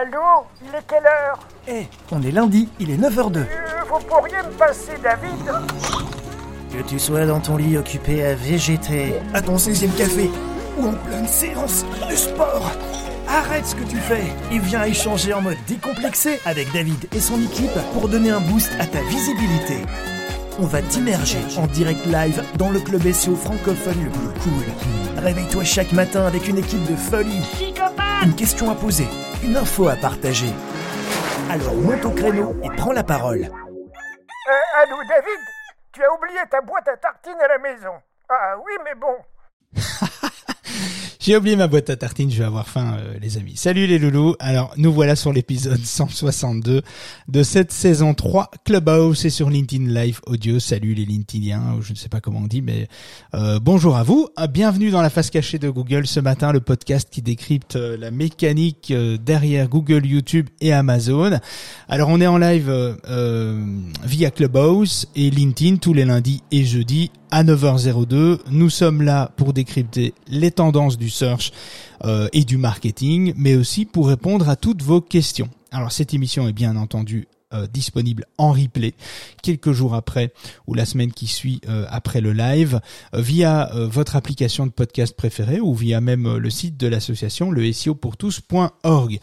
Allô Il est quelle heure Eh, on est lundi, il est 9h02. Euh, Vous pourriez me passer David Que tu sois dans ton lit occupé à végéter, à ton 16e café, ou en pleine séance de sport, arrête ce que tu fais et viens échanger en mode décomplexé avec David et son équipe pour donner un boost à ta visibilité. On va t'immerger en direct live dans le club SEO francophone le plus cool. Réveille-toi chaque matin avec une équipe de folie. Une question à poser, une info à partager. Alors monte au créneau et prends la parole. Euh, Allô David Tu as oublié ta boîte à tartines à la maison. Ah oui, mais bon. J'ai oublié ma boîte à tartines, je vais avoir faim, euh, les amis. Salut les loulous. Alors, nous voilà sur l'épisode 162 de cette saison 3 Clubhouse et sur LinkedIn Live Audio. Salut les LinkedIniens, je ne sais pas comment on dit, mais euh, bonjour à vous. Ah, Bienvenue dans la face cachée de Google ce matin, le podcast qui décrypte euh, la mécanique derrière Google, YouTube et Amazon. Alors, on est en live via Clubhouse et LinkedIn tous les lundis et jeudis à 9h02. Nous sommes là pour décrypter les tendances du search euh, et du marketing, mais aussi pour répondre à toutes vos questions. Alors cette émission est bien entendu euh, disponible en replay quelques jours après ou la semaine qui suit euh, après le live euh, via euh, votre application de podcast préférée ou via même euh, le site de l'association le SEO pour tous.org.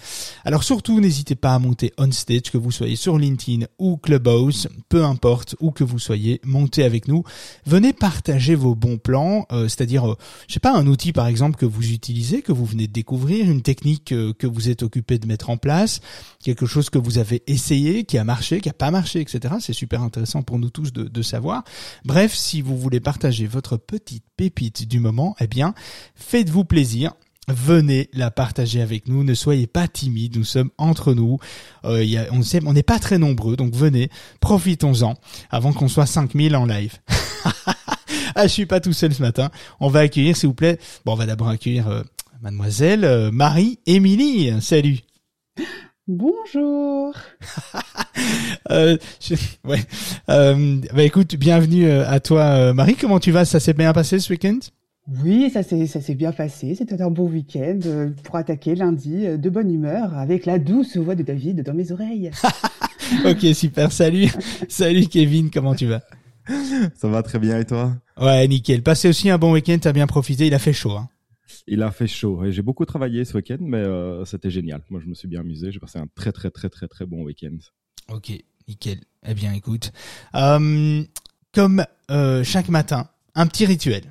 Alors surtout n'hésitez pas à monter on stage que vous soyez sur LinkedIn ou Clubhouse, peu importe où que vous soyez, montez avec nous. Venez partager vos bons plans, c'est-à-dire je sais pas un outil par exemple que vous utilisez, que vous venez de découvrir, une technique que vous êtes occupé de mettre en place, quelque chose que vous avez essayé, marché, qui a pas marché, etc. C'est super intéressant pour nous tous de, de savoir. Bref, si vous voulez partager votre petite pépite du moment, eh bien, faites-vous plaisir. Venez la partager avec nous, ne soyez pas timides, nous sommes entre nous, Euh, y a, on sait, on n'est pas très nombreux, donc venez, profitons-en, avant qu'on soit 5000 en live. ah, je suis pas tout seul ce matin, on va accueillir, s'il vous plaît, bon, on va d'abord accueillir euh, mademoiselle euh, Marie-Émilie, salut Bonjour. Euh, je- ouais. Euh, bah écoute, bienvenue euh, à toi, euh, Marie. Comment tu vas? Ça s'est bien passé ce week-end? Oui, ça s'est ça s'est bien passé. C'était un beau week-end euh, pour attaquer lundi euh, de bonne humeur avec la douce voix de David dans mes oreilles. Ok, super. Salut, salut Kevin. Comment tu vas? Ça va très bien et toi? Ouais, nickel. Passé aussi un bon week-end. T'as bien profité. Il a fait chaud. Hein. Il a fait chaud et j'ai beaucoup travaillé ce week-end, mais euh, c'était génial. Moi, je me suis bien amusé. J'ai passé un très très très très très bon week-end. Ok, nickel. Eh bien, écoute, euh, comme euh, chaque matin, un petit rituel.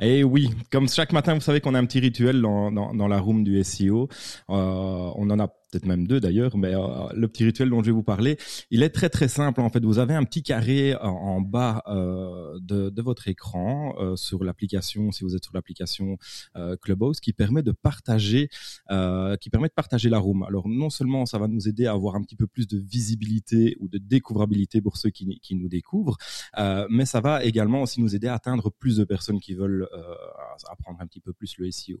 Et oui, comme chaque matin, vous savez qu'on a un petit rituel dans, dans, dans la room du SEO. Euh, on en a peut-être même deux d'ailleurs, mais euh, le petit rituel dont je vais vous parler, il est très très simple. En fait, vous avez un petit carré en, en bas euh, de, votre écran euh, sur l'application, si vous êtes sur l'application euh, Clubhouse, qui permet de partager, euh, qui permet de partager la room. Alors non seulement ça va nous aider à avoir un petit peu plus de visibilité ou de découvrabilité pour ceux qui, nous découvrent, euh, mais ça va également aussi nous aider à atteindre plus de personnes qui veulent euh, apprendre un petit peu plus le SEO.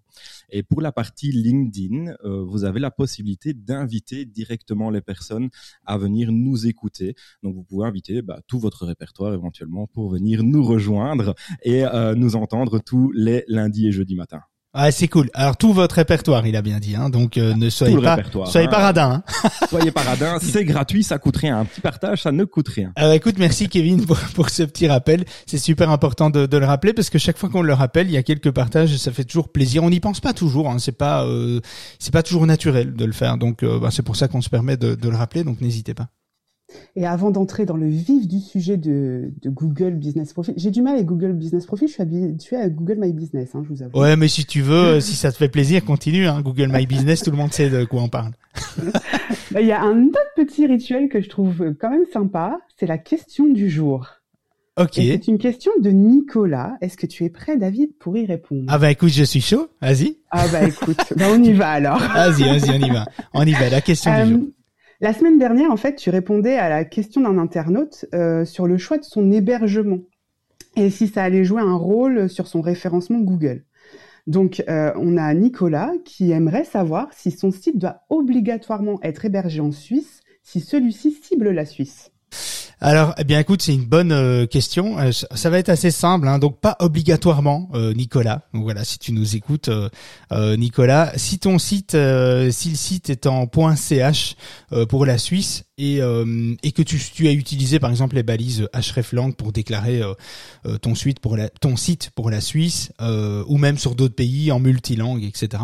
Et pour la partie LinkedIn, euh, vous avez la possibilité d'inviter directement les personnes à venir nous écouter. Donc vous pouvez inviter bah, tout votre répertoire éventuellement pour venir nous rejoindre et euh, nous entendre tous les lundis et jeudis matins. Ah, c'est cool. Alors tout votre répertoire, il a bien dit. Hein, donc euh, ne soyez pas, soyez hein. pas radin. Hein. Soyez pas radins, c'est gratuit, ça coûte rien. Un petit partage, ça ne coûte rien. Euh, écoute, merci Kevin pour, pour ce petit rappel. C'est super important de, de le rappeler parce que chaque fois qu'on le rappelle, il y a quelques partages et ça fait toujours plaisir. On n'y pense pas toujours. Hein, c'est pas, euh, c'est pas toujours naturel de le faire. Donc, euh, bah, c'est pour ça qu'on se permet de, de le rappeler. Donc, n'hésitez pas. Et avant d'entrer dans le vif du sujet de, de Google Business Profile, j'ai du mal avec Google Business Profile. Je suis habitué à Google My Business, hein, je vous avoue. Ouais, mais si tu veux, si ça te fait plaisir, continue. Hein, Google My Business, tout le monde sait de quoi on parle. Il y a un autre petit rituel que je trouve quand même sympa. C'est la question du jour. Ok. C'est une question de Nicolas. Est-ce que tu es prêt, David, pour y répondre? Ah bah écoute, je suis chaud. Vas-y, Ah bah écoute, bah, on y va alors. vas-y, vas-y, on y va. On y va. La question du Euh, jour. La semaine dernière, en fait, tu répondais à la question d'un internaute euh, sur le choix de son hébergement et si ça allait jouer un rôle sur son référencement Google. Donc, euh, on a Nicolas qui aimerait savoir si son site doit obligatoirement être hébergé en Suisse, si celui-ci cible la Suisse. Alors, eh bien, écoute, c'est une bonne euh, question. Euh, ça va être assez simple, hein, donc pas obligatoirement, euh, Nicolas. Donc voilà, si tu nous écoutes, Nicolas, si ton site, si le site est en .ch pour la Suisse et, et que tu, tu, as utilisé par exemple les balises hreflang pour déclarer ton suite pour la, ton site pour la Suisse ou même sur d'autres pays en multilangue, etc.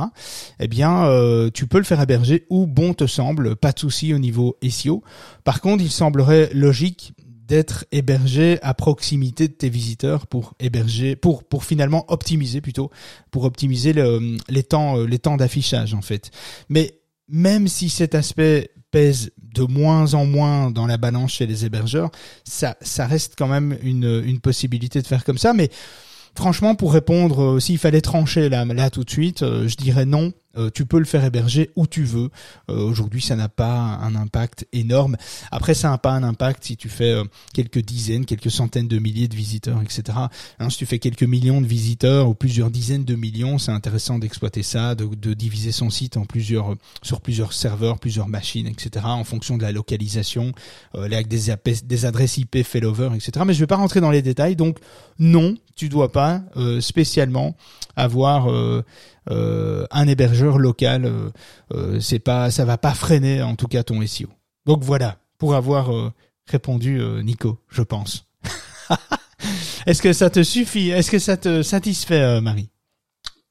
Eh bien, tu peux le faire héberger où bon te semble, pas de souci au niveau SEO. Par contre, il semblerait logique d'être hébergé à proximité de tes visiteurs pour héberger, pour pour finalement optimiser plutôt, pour optimiser le, les temps les temps d'affichage en fait. Mais même si cet aspect pèse de moins en moins dans la balance chez les hébergeurs, ça ça reste quand même une une possibilité de faire comme ça. Mais franchement, pour répondre, euh, s'il fallait trancher là là tout de suite, euh, je dirais non euh, tu peux le faire héberger où tu veux. Euh, aujourd'hui, ça n'a pas un impact énorme. Après, ça n'a pas un impact si tu fais euh, quelques dizaines, quelques centaines de milliers de visiteurs, etc. Hein, si tu fais quelques millions de visiteurs ou plusieurs dizaines de millions, c'est intéressant d'exploiter ça, de, de, diviser son site en plusieurs, sur plusieurs serveurs, plusieurs machines, etc. En fonction de la localisation, avec des, des adresses IP failover, etc. Mais je vais pas rentrer dans les détails. Donc non, tu dois pas spécialement avoir un hébergeur local, euh, euh, c'est pas, ça va pas freiner en tout cas ton SEO. Donc voilà, pour avoir répondu Nico, je pense. Est-ce que ça te suffit? Est-ce que ça te satisfait, Marie?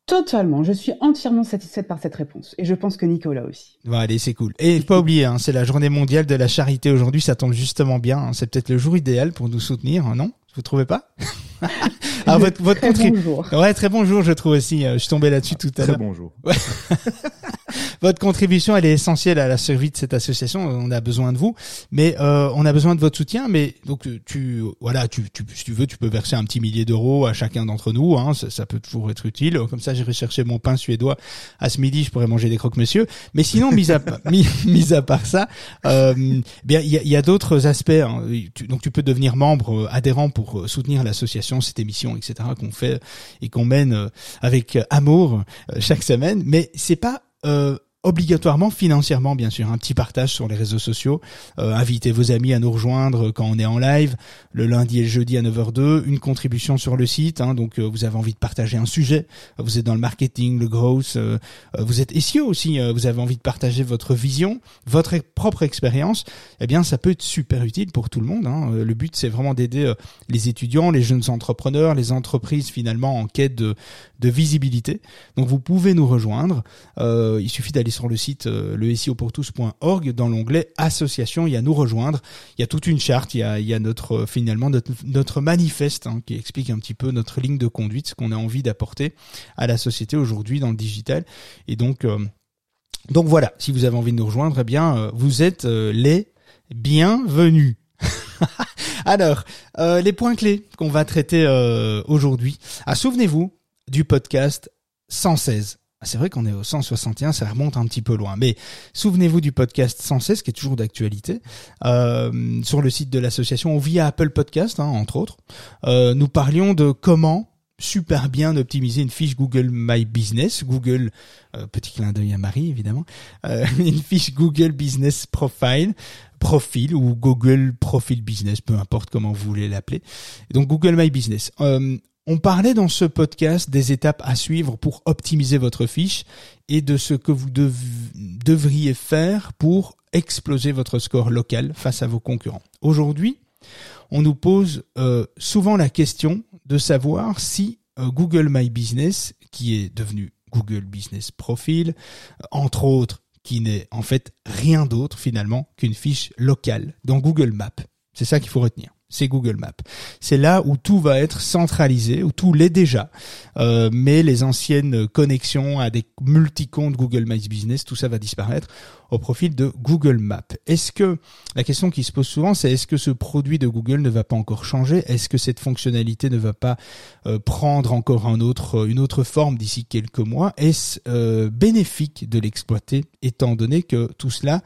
Totalement, je suis entièrement satisfaite par cette réponse et je pense que Nicolas aussi. Bon, allez, c'est cool. Et pas oublier, hein, c'est la journée mondiale de la charité aujourd'hui, ça tombe justement bien. Hein. c'est peut-être le jour idéal pour nous soutenir, hein, non? Vous trouvez pas Ah, votre, votre très bonjour. Ouais, très bonjour, je trouve aussi. Euh, je suis tombé là-dessus tout à l'heure. Très bonjour. votre contribution, elle est essentielle à la survie de cette association. On a besoin de vous, mais euh, on a besoin de votre soutien. Mais donc euh, tu, voilà, tu, tu, si tu veux, tu peux verser un petit millier d'euros à chacun d'entre nous. Hein, ça, ça, peut toujours être utile. Comme ça, j'irai chercher mon pain suédois à ce midi. Je pourrais manger des croque-monsieur. Mais sinon, mis à mis, mis à part ça, euh, bien il y a, y a d'autres aspects. Hein. donc tu peux devenir membre euh, adhérent pour soutenir l'association, cette émission, etc. qu'on fait et qu'on mène avec amour chaque semaine. Mais c'est pas euh, obligatoirement financièrement bien sûr un petit partage sur les réseaux sociaux. Euh, invitez vos amis à nous rejoindre quand on est en live le lundi et le jeudi à 9h02 une contribution sur le site hein, donc euh, vous avez envie de partager un sujet vous êtes dans le marketing le growth euh, vous êtes SEO aussi vous avez envie de partager votre vision votre propre expérience eh bien ça peut être super utile pour tout le monde hein. le but c'est vraiment d'aider les étudiants les jeunes entrepreneurs les entreprises finalement en quête de, de visibilité. Donc vous pouvez nous rejoindre. Il suffit d'aller sur le site euh, le dans l'onglet association, il y a nous rejoindre, il y a toute une charte, il y a, notre euh, finalement notre, manifeste hein, qui explique un petit peu notre ligne de conduite, ce qu'on a envie d'apporter à la société aujourd'hui dans le digital. Et donc euh, donc voilà, si vous avez envie de nous rejoindre, eh bien vous êtes les bienvenus. Alors, les points clés qu'on va traiter aujourd'hui. Ah, souvenez-vous du podcast 116 ah, c'est vrai qu'on est au 161, ça remonte un petit peu loin. Mais souvenez-vous du podcast 116 qui est toujours d'actualité euh, sur le site de l'association via Apple Podcast, hein, entre autres. Euh, nous parlions de comment super bien optimiser une fiche Google My Business, Google euh, petit clin d'œil à Marie évidemment, une fiche Google Business Profile, profil ou Google Profile Business, peu importe comment vous voulez l'appeler. Donc Google My Business. On parlait dans ce podcast des étapes à suivre pour optimiser votre fiche et de ce que vous devriez faire pour exploser votre score local face à vos concurrents. Aujourd'hui, on nous pose euh, souvent la question de savoir si euh, Google My Business, qui est devenu Google Business Profile, euh, entre autres, qui n'est en fait rien d'autre finalement qu'une fiche locale dans Google Maps. C'est ça qu'il faut retenir c'est Google Maps. C'est là où tout va être centralisé, où tout l'est déjà, euh, mais les anciennes connexions à des multi-comptes Google My Business, tout ça va disparaître au profil de Google Maps. Est-ce que la question qui se pose souvent, c'est est-ce que ce produit de Google ne va pas encore changer? Est-ce que cette fonctionnalité ne va pas euh, prendre encore un autre, une autre forme d'ici quelques mois? Est-ce euh, bénéfique de l'exploiter, étant donné que tout cela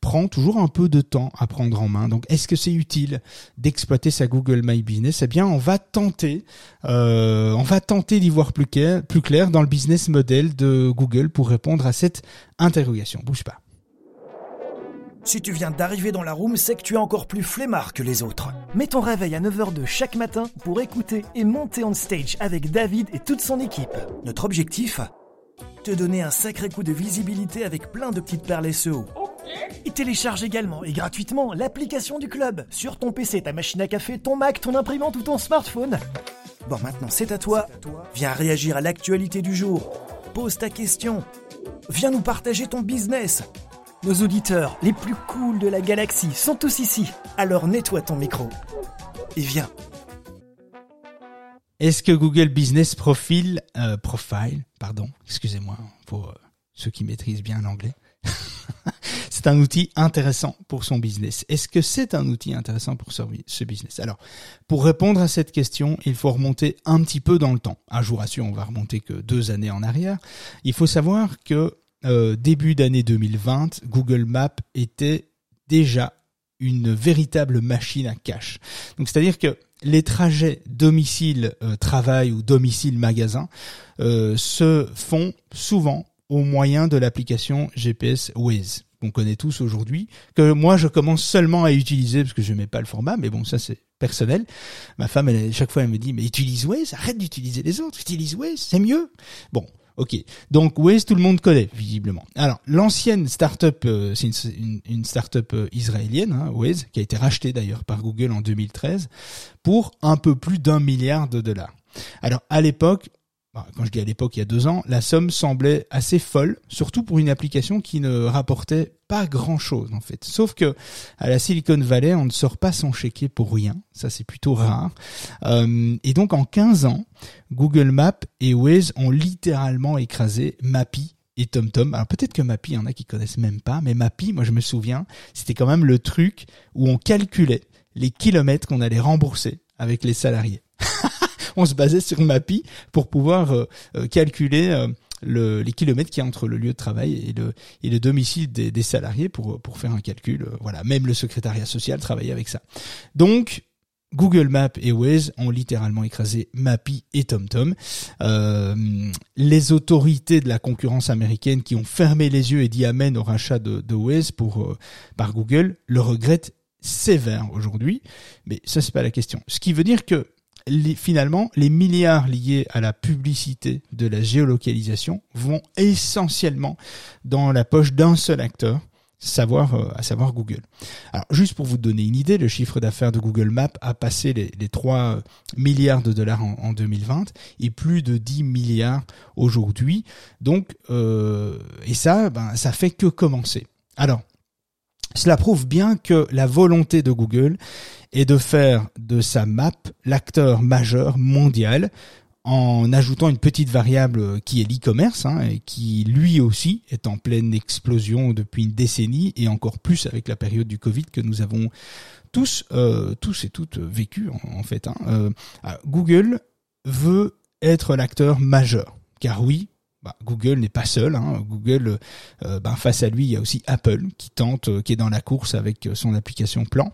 prend toujours un peu de temps à prendre en main. Donc, est-ce que c'est utile d'exploiter sa Google My Business? Eh bien, on va tenter, euh, on va tenter d'y voir plus clair, dans le business model de Google pour répondre à cette interrogation. Bouge pas. Si tu viens d'arriver dans la room, c'est que tu es encore plus flemmard que les autres. Mets ton réveil à 9h de chaque matin pour écouter et monter on stage avec David et toute son équipe. Notre objectif? Te donner un sacré coup de visibilité avec plein de petites perles SEO. Et télécharge également et gratuitement l'application du club sur ton PC, ta machine à café, ton Mac, ton imprimante ou ton smartphone. Bon, maintenant c'est à toi. Viens réagir à l'actualité du jour. Pose ta question. Viens nous partager ton business. Nos auditeurs les plus cools de la galaxie sont tous ici. Alors nettoie ton micro. Et viens. Est-ce que Google Business Profile, euh, Profile, pardon, excusez-moi pour euh, ceux qui maîtrisent bien l'anglais, c'est un outil intéressant pour son business. Est-ce que c'est un outil intéressant pour ce business? Alors, pour répondre à cette question, il faut remonter un petit peu dans le temps. Ah, je vous rassure, on va remonter que deux années en arrière. Il faut savoir que euh, début d'année 2020, Google Maps était déjà une véritable machine à cache. Donc, c'est-à-dire que les trajets domicile euh, ou domicile magasin euh, se font souvent au moyen de l'application GPS Waze qu'on connaît tous aujourd'hui, que moi je commence seulement à utiliser parce que je mets pas le format, mais bon ça c'est personnel. Ma femme, elle, chaque fois elle me dit mais utilise Waze, arrête d'utiliser les autres, utilise Waze, c'est mieux. Bon, Ok, donc Waze tout le monde connaît visiblement. Alors l'ancienne startup, euh, c'est une, une, startup euh, israélienne, hein, Waze, qui a été rachetée d'ailleurs par Google en 2013 pour un peu plus d'un milliard de dollars. Alors à l'époque, quand je dis à l'époque, il y a deux ans, la somme semblait assez folle, surtout pour une application qui ne rapportait pas grand chose en fait. Sauf que à la Silicon Valley, on ne sort pas son chéquier pour rien. Ça, c'est plutôt rare. Euh, et donc, en 15 ans, Google Maps et Waze ont littéralement écrasé Mappy et TomTom. Alors peut-être que Mappy, il y en a qui connaissent même pas, mais Mappy, moi je me souviens, c'était quand même le truc où on calculait les kilomètres qu'on allait rembourser avec les salariés. on se basait sur Mappy pour pouvoir euh, euh, calculer euh, le, les kilomètres qu'il y a entre le lieu de travail et le, et le domicile des, des salariés pour, pour faire un calcul. Voilà, même le secrétariat social travaillait avec ça. Donc, Google Maps et Waze ont littéralement écrasé Mappy et TomTom. Euh, les autorités de la concurrence américaine qui ont fermé les yeux et dit amen au rachat de, de Waze pour, par Google le regrettent sévère aujourd'hui. Mais ça, c'est pas la question. Ce qui veut dire que finalement, les milliards liés à la publicité de la géolocalisation vont essentiellement dans la poche d'un seul acteur, savoir, euh, à savoir Google. Alors, juste pour vous donner une idée, le chiffre d'affaires de Google Maps a passé les, les 3 milliards de dollars en, 2020 et plus de 10 milliards aujourd'hui. Donc, euh, et ça, ben, ça fait que commencer. Alors, cela prouve bien que la volonté de Google est de faire de sa map l'acteur majeur mondial en ajoutant une petite variable qui est l'e-commerce, hein, et qui lui aussi est en pleine explosion depuis une décennie et encore plus avec la période du Covid que nous avons tous, euh, tous et toutes vécu en, fait. Hein. Euh, Google veut être l'acteur majeur, car oui, bah, Google n'est pas seul. Hein. Google, euh, bah, face à lui, il y a aussi Apple qui tente, euh, qui est dans la course avec euh, son application Plan,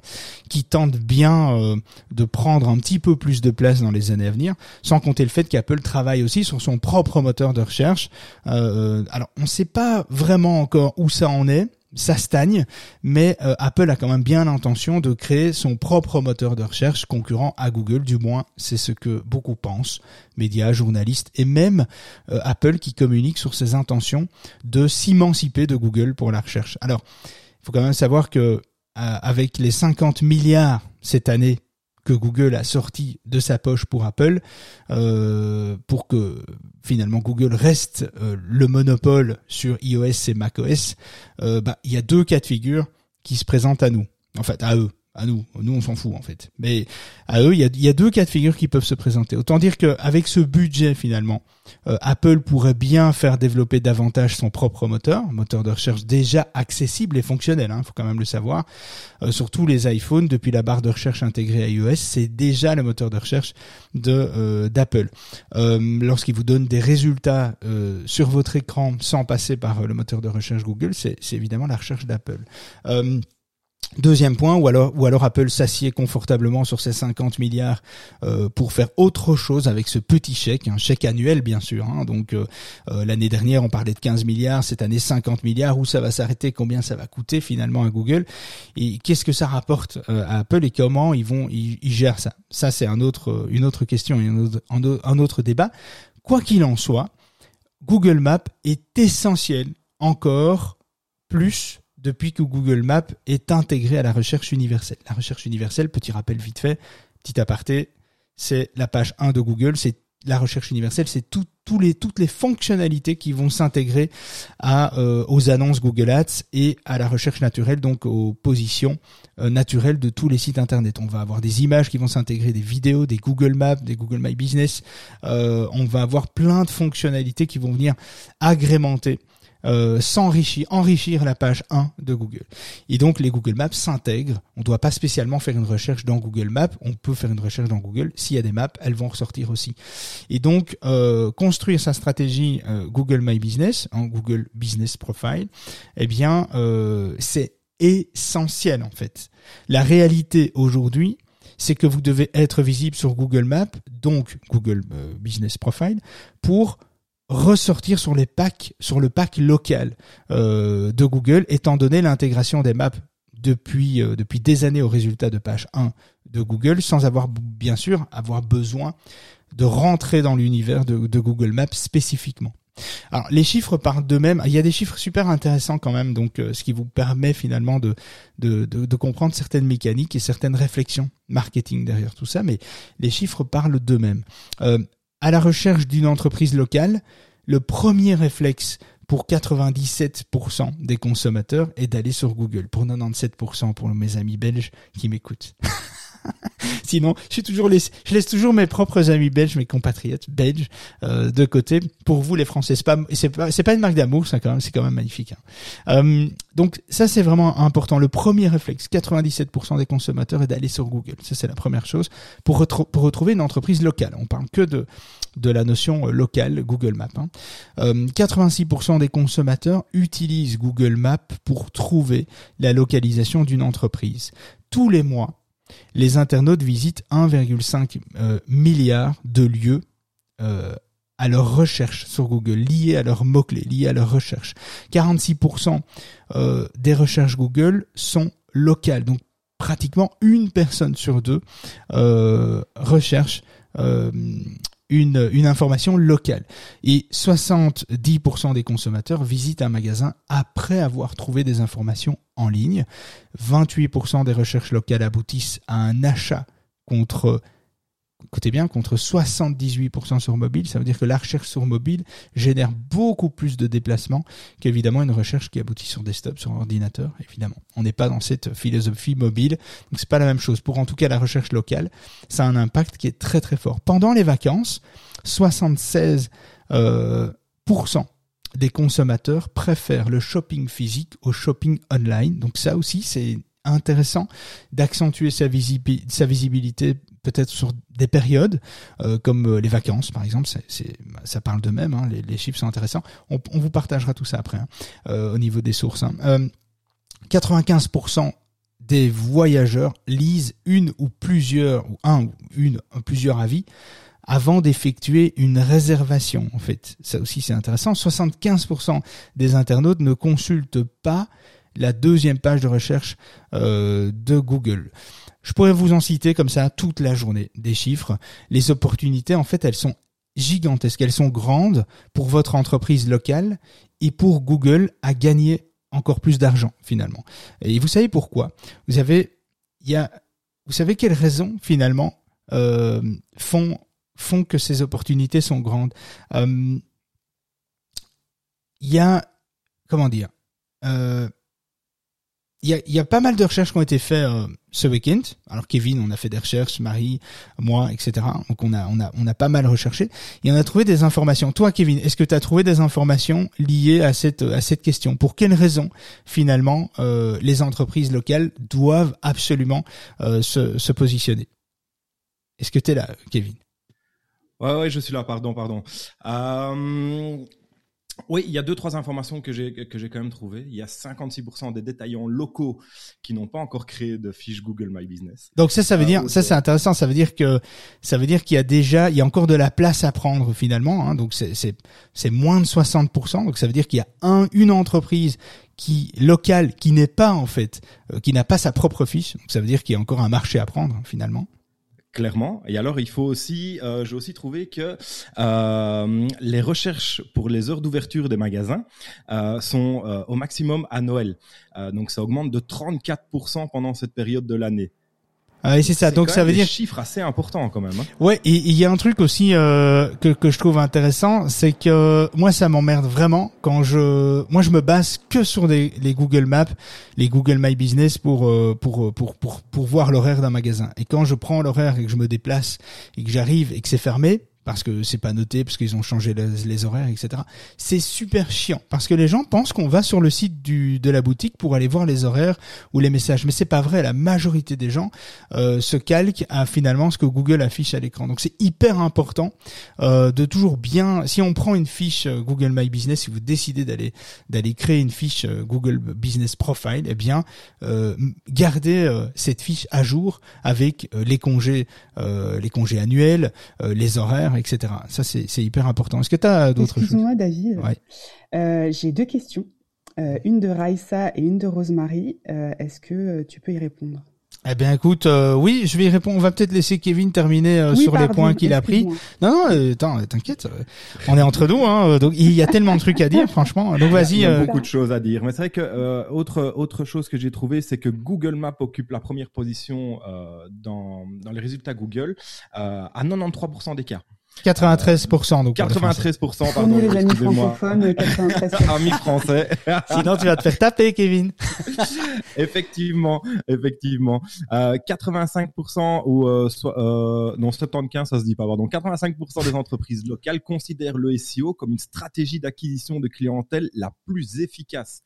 qui tente bien de prendre un petit peu plus de place dans les années à venir, sans compter le fait qu'Apple travaille aussi sur son propre moteur de recherche. alors, on ne sait pas vraiment encore où ça en est ça stagne, mais euh, Apple a quand même bien l'intention de créer son propre moteur de recherche concurrent à Google, du moins c'est ce que beaucoup pensent, médias, journalistes et même euh, Apple qui communique sur ses intentions de s'émanciper de Google pour la recherche. Alors, il faut quand même savoir que euh, avec les 50 milliards cette année que Google a sorti de sa poche pour Apple, euh, pour que finalement Google reste euh, le monopole sur iOS et macOS, euh, bah, il y a deux cas de figure qui se présentent à nous, en fait à eux à nous. Nous, on s'en fout en fait. Mais à eux, il y a, deux cas de figure qui peuvent se présenter. Autant dire qu'avec ce budget finalement, euh, Apple pourrait bien faire développer davantage son propre moteur, moteur de recherche déjà accessible et fonctionnel. Il hein, faut quand même le savoir. Euh, sur tous les iPhones, depuis la barre de recherche intégrée à iOS, c'est déjà le moteur de recherche de euh, d'Apple. Lorsqu'il vous donne des résultats sur votre écran sans passer par le moteur de recherche Google, c'est évidemment la recherche d'Apple. Deuxième point, ou alors, Apple s'assied confortablement sur ses 50 milliards euh, pour faire autre chose avec ce petit chèque, un chèque annuel bien sûr. Hein. donc euh, euh, l'année dernière on parlait de 15 milliards, cette année 50 milliards. Où ça va s'arrêter? Combien ça va coûter finalement à Google? Et qu'est-ce que ça rapporte à Apple? Et comment ils vont ils, gèrent ça? Ça c'est une autre question et un autre, un autre débat. Quoi qu'il en soit, Google Maps est essentiel encore plus depuis que Google Maps est intégré à la recherche universelle. La recherche universelle, petit rappel vite fait, petit aparté, c'est la page 1 de Google, c'est la recherche universelle, c'est les, toutes les fonctionnalités qui vont s'intégrer euh, aux annonces Google Ads et à la recherche naturelle, donc aux positions euh, naturelles de tous les sites internet. On va avoir des images qui vont s'intégrer, des vidéos, des Google Maps, des Google My Business. Euh, on va avoir plein de fonctionnalités qui vont venir agrémenter euh, s'enrichir, enrichir la page 1 de Google. Et donc les Google Maps s'intègrent. On ne doit pas spécialement faire une recherche dans Google Maps. On peut faire une recherche dans Google. S'il y a des maps, elles vont ressortir aussi. Et donc euh, construire sa stratégie euh, Google My Business, en Google Business Profile, eh bien c'est essentiel en fait. La réalité aujourd'hui, c'est que vous devez être visible sur Google Maps, donc Google Business Profile, pour ressortir sur les packs, sur le pack local euh, de Google, étant donné l'intégration des maps depuis euh, depuis des années au résultat de page 1 de Google, sans avoir bien sûr avoir besoin de rentrer dans l'univers de, Google Maps spécifiquement. Alors les chiffres parlent d'eux-mêmes. Il y a des chiffres super intéressants quand même, donc euh, ce qui vous permet finalement de, de, de, comprendre certaines mécaniques et certaines réflexions marketing derrière tout ça. Mais les chiffres parlent d'eux-mêmes à la recherche d'une entreprise locale, le premier réflexe pour 97% des consommateurs est d'aller sur Google. Pour 97% pour mes amis belges qui m'écoutent. Sinon, je suis toujours je laisse toujours mes propres amis belges, mes compatriotes belges euh, de côté. Pour vous, les Français, c'est pas, c'est pas, c'est pas une marque d'amour, ça quand même, c'est quand même magnifique. Hein. Euh, donc ça, c'est vraiment important. Le premier réflexe, 97% des consommateurs, est d'aller sur Google. Ça, c'est la première chose pour, pour retrouver une entreprise locale. On parle que de de la notion euh, locale Google Maps. Hein. 86% des consommateurs utilisent Google Maps pour trouver la localisation d'une entreprise. Tous les mois, les internautes visitent 1,5 euh, milliard de lieux euh, à leur recherche sur Google, liés à leurs mots-clés, liés à leur recherche. 46% euh, des recherches Google sont locales, donc pratiquement une personne sur deux recherche une, information locale. Et 70% des consommateurs visitent un magasin après avoir trouvé des informations en ligne. 28% des recherches locales aboutissent à un achat contre écoutez bien, contre 78% sur mobile. Ça veut dire que la recherche sur mobile génère beaucoup plus de déplacements qu'évidemment une recherche qui aboutit sur desktop, sur ordinateur, évidemment. On n'est pas dans cette philosophie mobile, donc c'est pas la même chose. Pour en tout cas la recherche locale, ça a un impact qui est très très fort. Pendant les vacances, 76% euh, des consommateurs préfèrent le shopping physique au shopping online. Donc ça aussi, c'est intéressant d'accentuer sa visibilité peut-être sur des périodes euh, comme euh, les vacances par exemple ça parle de même hein, les, chiffres sont intéressants. On, vous partagera tout ça après hein, euh, au niveau des sources 95% hein. des voyageurs lisent une ou plusieurs ou un ou plusieurs avis avant d'effectuer une réservation en fait. Ça aussi c'est intéressant. 75% des internautes ne consultent pas la deuxième page de recherche de Google je pourrais vous en citer comme ça toute la journée des chiffres. Les opportunités, en fait, elles sont gigantesques, elles sont grandes pour votre entreprise locale et pour Google à gagner encore plus d'argent finalement. Et vous savez pourquoi? Vous avez, il y a, vous savez quelles raisons finalement euh, font font que ces opportunités sont grandes? Euh, il y a, comment dire, euh, il y a, y a, pas mal de recherches qui ont été faites euh, ce week-end. Alors Kevin, on a fait des recherches, Marie, moi, etc. Donc on a, on a, on a pas mal recherché et on a trouvé des informations. Toi, Kevin, est-ce que tu as trouvé des informations liées à cette, à cette question? Pour quelles raisons, finalement, euh, les entreprises locales doivent absolument euh, se, se positionner? Est-ce que tu es là, Kevin? Ouais, ouais, je suis là. Pardon, pardon. Euh Oui, il y a deux trois informations que j'ai que j'ai quand même trouvées. Il y a 56% des détaillants locaux qui n'ont pas encore créé de fiche Google My Business. Donc ça, ça veut dire, ça c'est intéressant. Ça veut dire que ça veut dire qu'il y a déjà, il y a encore de la place à prendre finalement. Hein, donc c'est c'est c'est moins de 60%. Donc ça veut dire qu'il y a un une entreprise qui locale qui n'est pas en fait euh, qui n'a pas sa propre fiche. Donc ça veut dire qu'il y a encore un marché à prendre finalement clairement. Et alors, il faut aussi, euh, j'ai aussi trouvé que euh, les recherches pour les heures d'ouverture des magasins euh, sont au maximum à Noël. Donc, ça augmente de 34% pendant cette période de l'année. Ah, c'est ça. Donc ça veut dire chiffre assez important quand même. Hein. Ouais, et il y a un truc aussi euh, que que je trouve intéressant, c'est que moi ça m'emmerde vraiment quand je moi je me base que sur des, les Google Maps, les Google My Business pour euh, pour pour pour pour voir l'horaire d'un magasin. Et quand je prends l'horaire et que je me déplace et que j'arrive et que c'est fermé, parce que c'est pas noté, parce qu'ils ont changé les, horaires, etc. C'est super chiant parce que les gens pensent qu'on va sur le site du, de la boutique pour aller voir les horaires ou les messages, mais c'est pas vrai. La majorité des gens euh, se calquent à finalement ce que Google affiche à l'écran. Donc c'est hyper important euh, de toujours bien. Si on prend une fiche euh, Google My Business, si vous décidez d'aller d'aller créer une fiche euh, Google Business Profile, eh bien euh, gardez euh, cette fiche à jour avec les congés, les congés annuels, les horaires etc. Ça, c'est hyper important. Est-ce que tu as d'autres choses? Excuse-moi, David. Euh, J'ai deux questions. Euh, une de Raissa et une de Rosemary. Euh, est-ce que tu peux y répondre? Eh bien, écoute, euh, oui, je vais y répondre. On va peut-être laisser Kevin terminer euh, sur les points qu'il a pris. Non, non, euh, attends, t'inquiète. on est entre nous, hein. Donc il y a tellement de trucs à dire, franchement. Donc vas-y. Il y a beaucoup de choses à dire. Mais c'est vrai que autre autre chose que j'ai trouvé, c'est que Google Maps occupe la première position dans dans les résultats Google à 93% des cas. 93%. Donc 93%, pardon. les amis francophones, 93%. amis français. Sinon, tu vas te faire taper, Kevin. effectivement, effectivement. Euh, 85% ou euh, euh, non 75, ça se dit pas. Pardon. 85% des entreprises locales considèrent le SEO comme une stratégie d'acquisition de clientèle la plus efficace.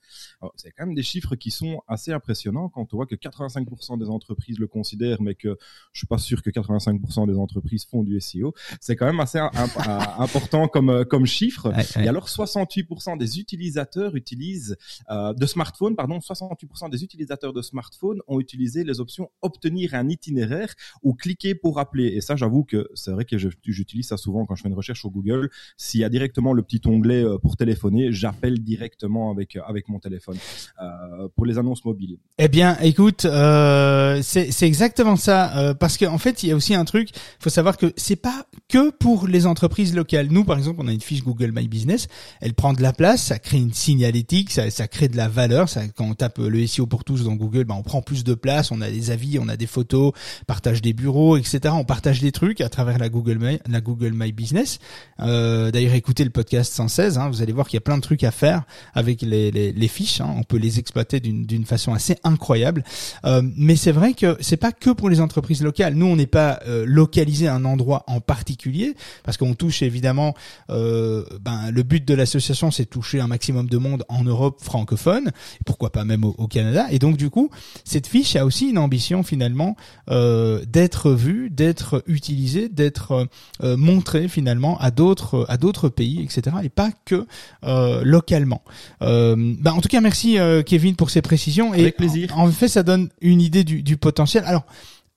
C'est quand même des chiffres qui sont assez impressionnants quand on voit que 85% des entreprises le considèrent, mais que je suis pas sûr que 85% des entreprises font du SEO. C'est quand même assez important comme euh, comme chiffre. Et alors 68% des utilisateurs utilisent euh, de smartphones, pardon, 68% des utilisateurs de smartphones ont utilisé les options obtenir un itinéraire ou cliquer pour appeler. Et ça, j'avoue que c'est vrai que j'utilise ça souvent quand je fais une recherche sur Google. S'il y a directement le petit onglet euh, pour téléphoner, j'appelle directement avec avec mon téléphone euh, pour les annonces mobiles. Eh bien, écoute, euh, c'est exactement ça, euh, parce qu'en en fait, il y a aussi un truc. Il faut savoir que c'est pas que pour pour les entreprises locales. Nous, par exemple, on a une fiche Google My Business. Elle prend de la place, ça crée une signalétique, ça, ça crée de la valeur. Ça, quand on tape le SEO pour tous dans Google, ben, on prend plus de place, on a des avis, on a des photos, partage des bureaux, etc. On partage des trucs à travers la Google My, la Google My Business. Euh, D'ailleurs, écoutez le podcast 116. Hein, vous allez voir qu'il y a plein de trucs à faire avec les, les, les fiches. Hein, on peut les exploiter d'une façon assez incroyable. Euh, mais c'est vrai que c'est pas que pour les entreprises locales. Nous, on n'est pas euh, localisé à un endroit en particulier parce qu'on touche évidemment, euh, ben, le but de l'association, c'est toucher un maximum de monde en Europe francophone, pourquoi pas même au, Canada. Et donc du coup, cette fiche a aussi une ambition finalement euh, d'être vue, d'être utilisée, d'être euh, montrée finalement à d'autres à d'autres pays, etc. Et pas que euh, localement. Euh, ben, en tout cas, merci euh, Kevin pour ces précisions. Avec plaisir. En, en, fait, ça donne une idée du, du potentiel. Alors.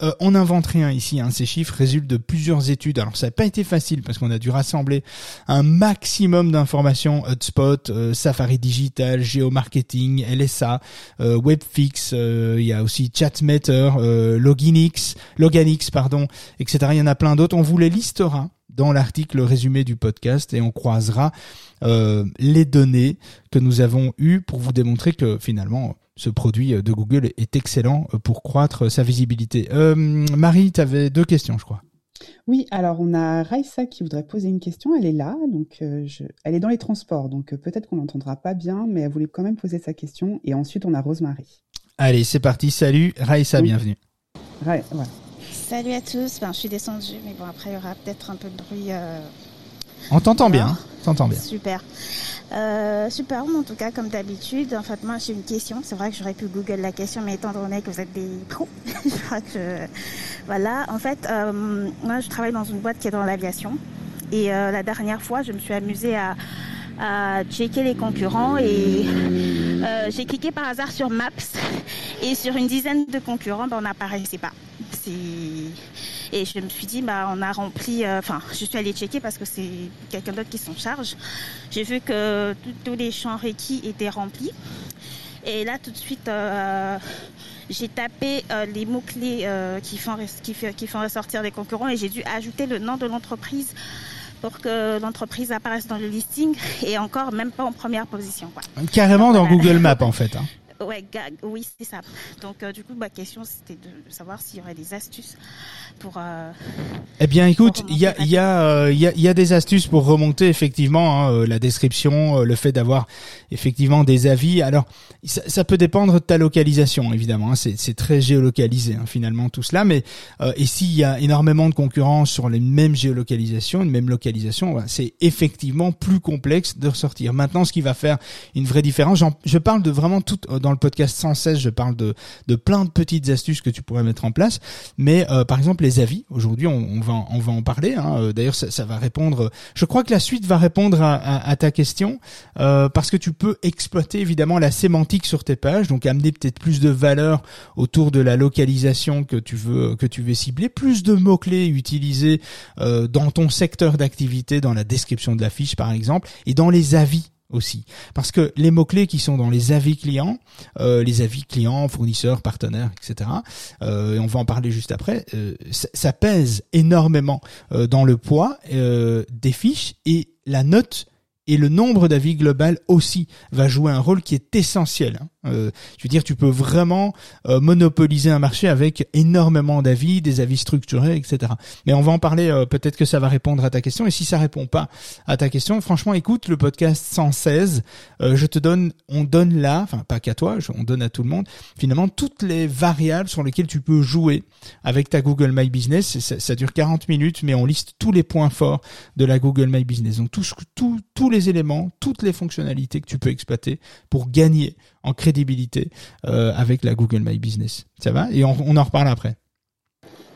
Euh, on n'invente rien ici. Hein. Ces chiffres résultent de plusieurs études. Alors ça n'a pas été facile parce qu'on a dû rassembler un maximum d'informations Hotspot, euh, Safari Digital, Geomarketing, LSA, euh, Webfix. Il y a aussi Chatmeter, Loginix, Loganix, pardon, etc. Il y en a plein d'autres. On vous les listera dans l'article résumé du podcast et on croisera les données que nous avons eues pour vous démontrer que finalement ce produit de Google est excellent pour croître sa visibilité. Euh, Marie, tu avais deux questions, je crois. Oui, alors on a Raissa qui voudrait poser une question. Elle est là, donc euh, je... elle est dans les transports, donc euh, peut-être qu'on l'entendra pas bien, mais elle voulait quand même poser sa question. Et ensuite, on a Rosemary. Allez, c'est parti. Salut, Raissa, oui. bienvenue. Voilà. Salut à tous. Ben, je suis descendue, mais bon, après, il y aura peut-être un peu de bruit. On t'entend bien. T'entends bien. Super. Euh, super, en tout cas, comme d'habitude. En fait, moi, j'ai une question. C'est vrai que j'aurais pu Google la question, mais étant donné que vous êtes des pros, je crois que je... Voilà. En fait, euh, moi, je travaille dans une boîte qui est dans l'aviation. Et euh, la dernière fois, je me suis amusée à à checker les concurrents et j'ai cliqué par hasard sur Maps et sur une dizaine de concurrents, ben, on n'apparaissait pas. Et je me suis dit, bah, on a rempli, euh, enfin, je suis allée checker parce que c'est quelqu'un d'autre qui s'en charge. J'ai vu que tous les champs requis étaient remplis. Et là, tout de suite, euh, j'ai tapé les mots-clés qui, font, qui, qui font ressortir les concurrents et j'ai dû ajouter le nom de l'entreprise pour que l'entreprise apparaisse dans le listing et encore même pas en première position. Quoi. Carrément dans Google Maps en fait. Hein. Ouais, oui, c'est ça. Donc, euh, du coup, ma question, c'était de, savoir s'il y aurait des astuces pour. Euh, eh bien, écoute, il y a, il y a, euh, il y a, y a des astuces pour remonter effectivement hein, la description, le fait d'avoir effectivement des avis. Alors, ça, ça, peut dépendre de ta localisation, évidemment. Hein, c'est très géolocalisé hein, finalement tout cela. Mais et s'il y a énormément de concurrence sur les mêmes géolocalisations, une même localisation, c'est effectivement plus complexe de ressortir. Maintenant, ce qui va faire une vraie différence, je parle de vraiment tout dans le podcast 116, je parle de, de plein de petites astuces que tu pourrais mettre en place. Mais euh, par exemple, les avis, aujourd'hui, on, on, va, on va en parler. Hein. Euh, d'ailleurs, ça, ça, va répondre. Je crois que la suite va répondre à, à, ta question euh, parce que tu peux exploiter évidemment la sémantique sur tes pages, donc amener peut-être plus de valeur autour de la localisation que tu veux que tu veux cibler, plus de mots clés utilisés euh, dans ton secteur d'activité, dans la description de la fiche par exemple, et dans les avis aussi. Parce que les mots-clés qui sont dans les avis clients, euh, les avis clients, fournisseurs, partenaires, etc., euh, et on va en parler juste après, euh, ça, ça, pèse énormément dans le poids des fiches et la note et le nombre d'avis global aussi va jouer un rôle qui est essentiel. Hein. Euh, je veux dire, tu peux vraiment euh, monopoliser un marché avec énormément d'avis, des avis structurés, etc. Mais on va en parler. Euh, peut-être que ça va répondre à ta question. Et si ça répond pas à ta question, franchement, écoute le podcast 116. je te donne, on donne là, enfin pas qu'à toi, on donne à tout le monde. Finalement, toutes les variables sur lesquelles tu peux jouer avec ta Google My Business. Ça, ça dure 40 minutes, mais on liste tous les points forts de la Google My Business. Donc tous, tous, tous les éléments, toutes les fonctionnalités que tu peux exploiter pour gagner en crédibilité euh, avec la Google My Business. Ça va? Et on, on, en reparle après.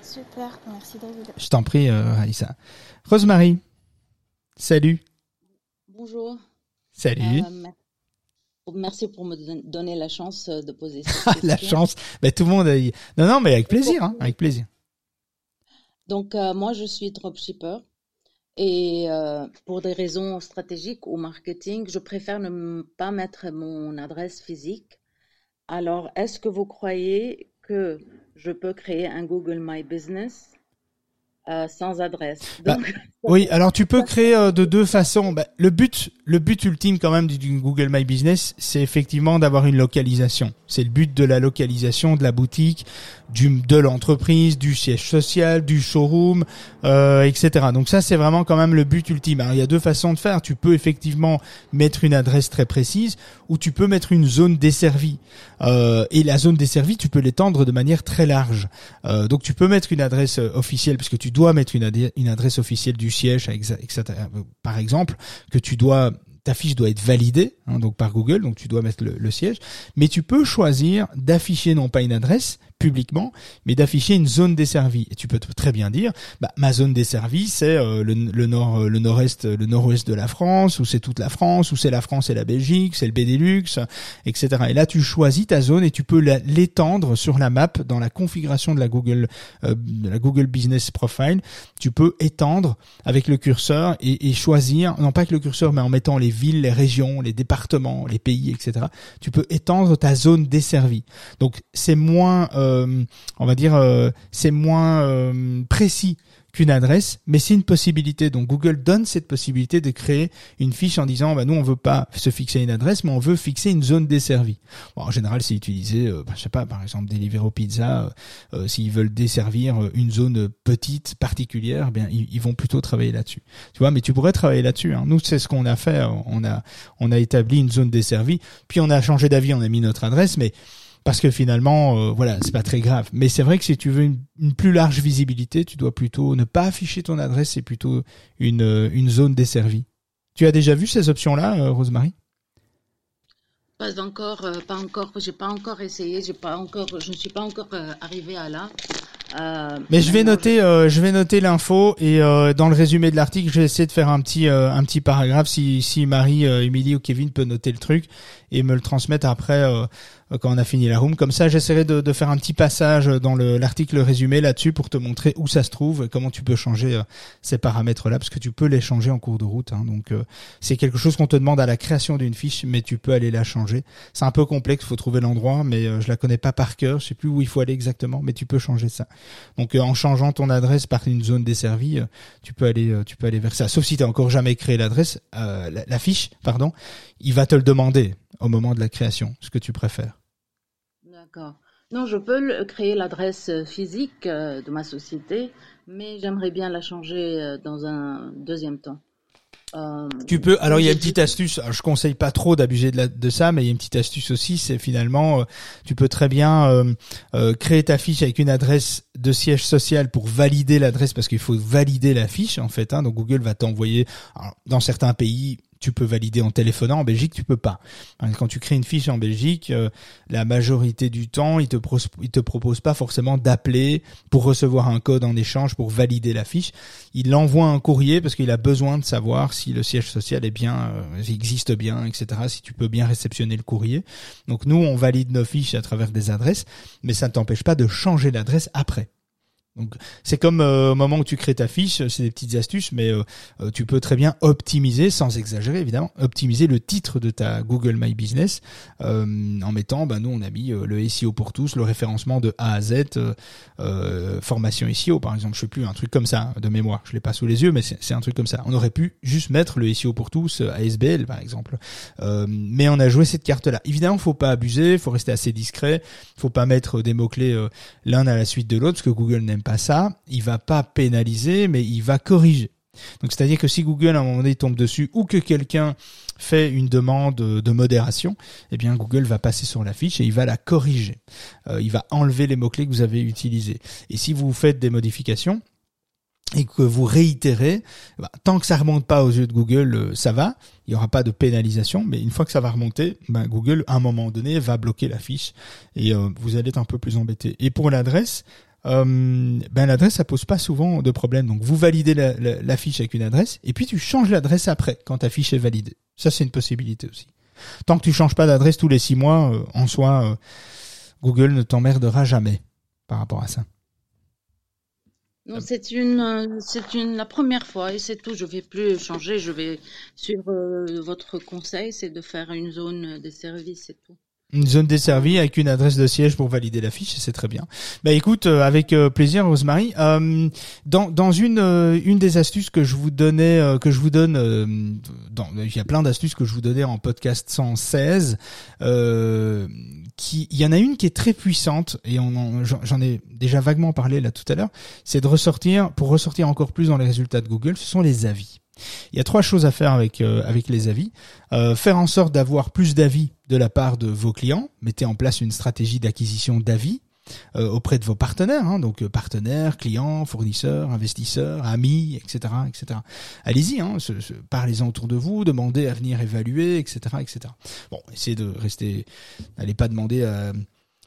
Super, merci David. Je t'en prie, euh. Rosemary, salut. Bonjour. Salut. Euh, merci pour me donner la chance de poser cette question. la chance ben, Tout le monde a... Non, non, mais avec plaisir, hein, avec plaisir. Donc, euh, moi, je suis dropshipper. Et euh, pour des raisons stratégiques ou marketing, je préfère ne pas mettre mon adresse physique. Alors, est-ce que vous croyez que je peux créer un Google My Business euh, sans adresse? Bah, Oui, alors tu peux créer euh, de deux façons. Bah, le but, le but ultime quand même du, Google My Business, c'est effectivement d'avoir une localisation. C'est le but de la localisation de la boutique, du, de l'entreprise, du siège social, du showroom, euh, etc. Donc ça, c'est vraiment quand même le but ultime. Alors il y a deux façons de faire. Tu peux effectivement mettre une adresse très précise ou tu peux mettre une zone desservie. Euh, et la zone desservie, tu peux l'étendre de manière très large. Euh, donc tu peux mettre une adresse euh, officielle, puisque tu dois mettre une, adresse officielle du siège, etc. Par exemple, que tu dois ta fiche doit être validée hein, donc par Google, donc tu dois mettre le siège, mais tu peux choisir d'afficher non pas une adresse, publiquement, mais d'afficher une zone desservie. Et tu peux très bien dire, bah, ma zone desservie, c'est euh, le, le, nord, euh, le nord-est, le nord-ouest de la France, ou c'est toute la France, ou c'est la France et la Belgique, c'est le Benelux, etc. Et là, tu choisis ta zone et tu peux l'étendre sur la map dans la configuration de la Google, euh, de la Google Business Profile. Tu peux étendre avec le curseur et, et choisir, non pas avec le curseur, mais en mettant les villes, les régions, les départements, les pays, etc. Tu peux étendre ta zone desservie. Donc c'est moins euh, on va dire, euh, c'est moins euh, précis qu'une adresse, mais c'est une possibilité. Donc Google donne cette possibilité de créer une fiche en disant, bah nous on veut pas se fixer une adresse, mais on veut fixer une zone desservie. En général, c'est utilisé, euh, bah, je sais pas, par exemple Deliveroo Pizza, euh, s'ils veulent desservir une zone petite particulière, eh bien ils, vont plutôt travailler là-dessus. Tu vois, mais tu pourrais travailler là-dessus. Hein. Nous, c'est ce qu'on a fait. On a on a établi une zone desservie, puis on a changé d'avis, on a mis notre adresse, mais parce que finalement, euh, voilà, c'est pas très grave. Mais c'est vrai que si tu veux une, plus large visibilité, tu dois plutôt ne pas afficher ton adresse, c'est plutôt une, euh, une zone desservie. Tu as déjà vu ces options-là, euh, Rosemary? Pas encore, pas encore. J'ai pas encore essayé. J'ai pas encore, je ne suis pas encore arrivé à là. Euh, Mais je vais noter, euh, je vais noter l'info et euh, dans le résumé de l'article, je vais essayer de faire un petit, euh, un petit paragraphe si, si Marie, euh, Émilie ou Kevin peut noter le truc et me le transmettre après euh, euh, quand on a fini la room. Comme ça, j'essaierai de, de faire un petit passage dans le- l'article résumé là-dessus pour te montrer où ça se trouve et comment tu peux changer euh, ces paramètres-là, parce que tu peux les changer en cours de route. hein. donc euh, c'est quelque chose qu'on te demande à la création d'une fiche, mais tu peux aller la changer. C'est un peu complexe, faut trouver l'endroit, mais euh, je la connais pas par cœur. Je sais plus où il faut aller exactement, mais tu peux changer ça. Donc euh, en changeant ton adresse par une zone desservie, tu peux aller tu peux aller vers ça. Sauf si tu encore jamais créé l'adresse, la, la fiche, pardon, il va te le demander au moment de la création, ce que tu préfères. D'accord. Non, je peux le- créer l'adresse euh, physique euh, de ma société, mais j'aimerais bien la changer euh, dans un deuxième temps. Euh, Tu peux. Alors il y a une petite astuce. Je conseille pas trop d'abuser de, la- de ça, mais il y a une petite astuce aussi. C'est finalement, euh, tu peux très bien euh, euh, créer ta fiche avec une adresse de siège social pour valider l'adresse, parce qu'il faut valider la fiche en fait. Hein, donc Google va t'envoyer. Dans certains pays, tu peux valider en téléphonant. En Belgique, tu peux pas. Quand tu crées une fiche en Belgique, euh, la majorité du temps, il te pros- il te propose pas forcément d'appeler pour recevoir un code en échange pour valider la fiche il envoie un courrier parce qu'il a besoin de savoir si le siège social est bien, euh, existe bien, etc. Si tu peux bien réceptionner le courrier. Donc nous, on valide nos fiches à travers des adresses, mais ça ne t'empêche pas de changer l'adresse après. Donc c'est comme euh, au moment où tu crées ta fiche, c'est des petites astuces, mais euh, euh, tu peux très bien optimiser, sans exagérer évidemment, optimiser le titre de ta Google My Business en mettant, bah, nous on a mis le SEO pour tous, le référencement de A à Z, formation SEO par exemple, je sais plus, un truc comme ça de mémoire, je l'ai pas sous les yeux, mais c'est un truc comme ça. On aurait pu juste mettre le SEO pour tous, ASBL par exemple, mais on a joué cette carte-là. Évidemment, faut pas abuser, faut rester assez discret, faut pas mettre des mots clés l'un à la suite de l'autre, parce que Google n'aime pas ça. Il va pas pénaliser, mais il va corriger. Donc c'est-à-dire que si Google à un moment donné tombe dessus ou que quelqu'un fait une demande de modération, eh bien Google va passer sur la fiche et il va la corriger. Euh, il va enlever les mots-clés que vous avez utilisés. Et si vous faites des modifications et que vous réitérez, bah, tant que ça remonte pas aux yeux de Google, euh, ça va. Il y aura pas de pénalisation, mais une fois que ça va remonter, bah, Google à un moment donné va bloquer la fiche et euh, vous allez être un peu plus embêté. Et pour l'adresse, euh, ben l'adresse ça pose pas souvent de problème. Donc vous validez la, fiche avec une adresse et puis tu changes l'adresse après quand ta fiche est validée. Ça c'est une possibilité aussi. Tant que tu changes pas d'adresse tous les six mois, euh, en soi, euh, Google ne t'emmerdera jamais par rapport à ça. Non, c'est une, c'est une, la première fois et c'est tout. Je vais plus changer. Je vais suivre votre conseil, c'est de faire une zone des services, c'est tout. Une zone desservie avec une adresse de siège pour valider la fiche, c'est très bien. Bah écoute, euh, avec euh, plaisir, Rosemary. Euh, dans une une des astuces que je vous donnais, que je vous donne, dans, il y a plein d'astuces que je vous donnais en podcast 116. Euh, qui, il y en a une qui est très puissante et on en- j'en j'en ai déjà vaguement parlé là tout à l'heure. C'est de ressortir pour ressortir encore plus dans les résultats de Google. Ce sont les avis. Il y a trois choses à faire avec euh, avec les avis. Euh, faire en sorte d'avoir plus d'avis de la part de vos clients. Mettez en place une stratégie d'acquisition d'avis euh, auprès de vos partenaires, hein, donc euh, partenaires, clients, fournisseurs, investisseurs, amis, etc., etc. Allez-y, hein, parlez-en autour de vous, demandez à venir évaluer, etc., etc. Bon, essayez de rester, n'allez pas demander à,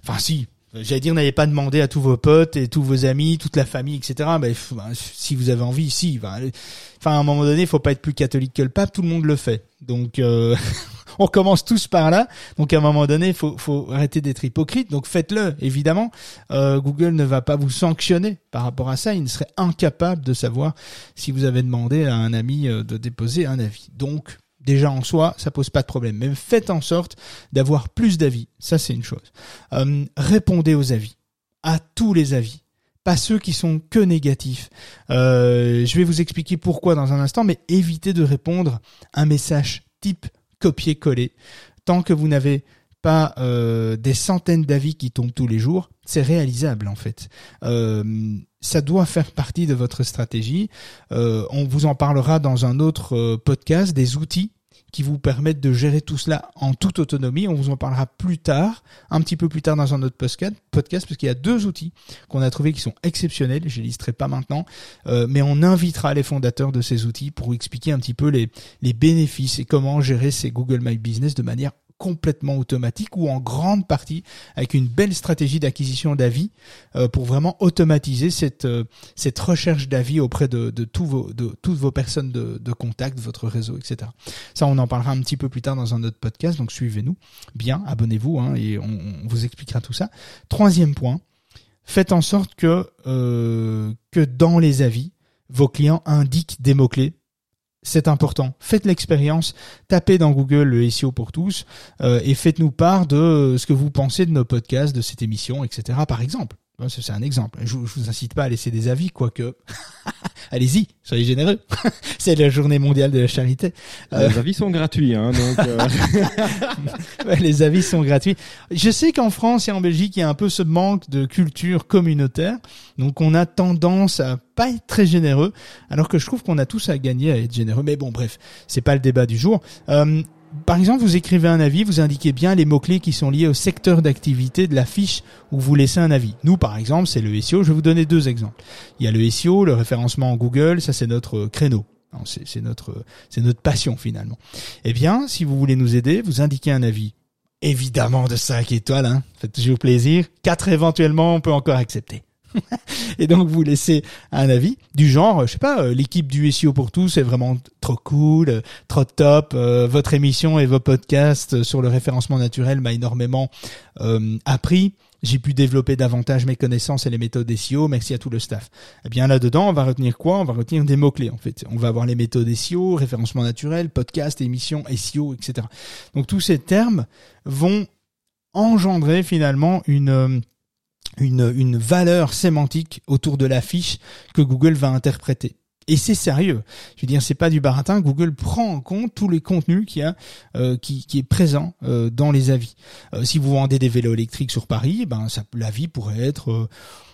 enfin si. J'allais dire, n'allez pas demander à tous vos potes et tous vos amis, toute la famille, etc. Ben, ben, si vous avez envie, si. ben. Enfin, à un moment donné, il faut pas être plus catholique que le pape. Tout le monde le fait. Donc, euh, on commence tous par là. Donc, à un moment donné, faut, faut arrêter d'être hypocrite. Donc, faites-le, évidemment. Euh, Google ne va pas vous sanctionner par rapport à ça. Il ne serait incapable de savoir si vous avez demandé à un ami euh, de déposer un avis. Donc, déjà en soi, ça pose pas de problème. Mais faites en sorte d'avoir plus d'avis. Ça, c'est une chose. Euh, répondez aux avis. À tous les avis. Pas ceux qui sont que négatifs. Euh, je vais vous expliquer pourquoi dans un instant, mais évitez de répondre un message type copier-coller. Tant que vous n'avez pas euh, des centaines d'avis qui tombent tous les jours, c'est réalisable en fait. Euh, ça doit faire partie de votre stratégie. Euh, on vous en parlera dans un autre podcast des outils qui vous permettent de gérer tout cela en toute autonomie. On vous en parlera plus tard, un petit peu plus tard dans un autre podcast, parce qu'il y a deux outils qu'on a trouvés qui sont exceptionnels. Je les listerai pas maintenant, mais on invitera les fondateurs de ces outils pour expliquer un petit peu les, les bénéfices et comment gérer ces Google My Business de manière complètement automatique ou en grande partie avec une belle stratégie d'acquisition d'avis euh, pour vraiment automatiser cette euh, cette recherche d'avis auprès de, tous vos, de toutes vos personnes de, de contact, votre réseau, etc. Ça, on en parlera un petit peu plus tard dans un autre podcast, donc suivez-nous bien, abonnez-vous hein, et on, on, vous expliquera tout ça. Troisième point, faites en sorte que euh, que dans les avis, vos clients indiquent des mots-clés c'est important. Faites l'expérience, tapez dans Google le SEO pour tous euh, et faites-nous part de ce que vous pensez de nos podcasts, de cette émission, etc. Par exemple. C'est un exemple. Je, je vous incite pas à laisser des avis, quoique. Allez-y, soyez généreux. c'est la journée mondiale de la charité. Euh, les avis sont gratuits, hein, donc. Euh... les avis sont gratuits. Je sais qu'en France et en Belgique, il y a un peu ce manque de culture communautaire, donc on a tendance à pas être très généreux, alors que je trouve qu'on a tous à gagner à être généreux. Mais bon, bref, c'est pas le débat du jour. Euh, par exemple, vous écrivez un avis, vous indiquez bien les mots-clés qui sont liés au secteur d'activité de la fiche où vous laissez un avis. Nous, par exemple, c'est le SEO. Je vais vous donner deux exemples. Il y a le SEO, le référencement en Google, ça c'est notre créneau. C'est notre, c'est notre passion finalement. Eh bien, si vous voulez nous aider, vous indiquez un avis. Évidemment de 5 étoiles, hein. Faites toujours plaisir. 4 éventuellement, on peut encore accepter. et donc vous laissez un avis du genre, je sais pas, euh, l'équipe du SEO pour tous est vraiment trop cool, euh, trop top. Euh, votre émission et vos podcasts sur le référencement naturel m'a énormément appris. J'ai pu développer davantage mes connaissances et les méthodes SEO. Merci à tout le staff. Eh bien là-dedans, on va retenir quoi? On va retenir des mots clés en fait. On va avoir les méthodes SEO, référencement naturel, podcast, émission, SEO, etc. Donc tous ces termes vont engendrer finalement une une, une valeur sémantique autour de la fiche que Google va interpréter. Et c'est sérieux. Je veux dire, c'est pas du baratin. Google prend en compte tous les contenus qu'il y a, euh, qui, qui est présent euh, dans les avis. Euh, si vous vendez des vélos électriques sur Paris, ben ça, l'avis pourrait être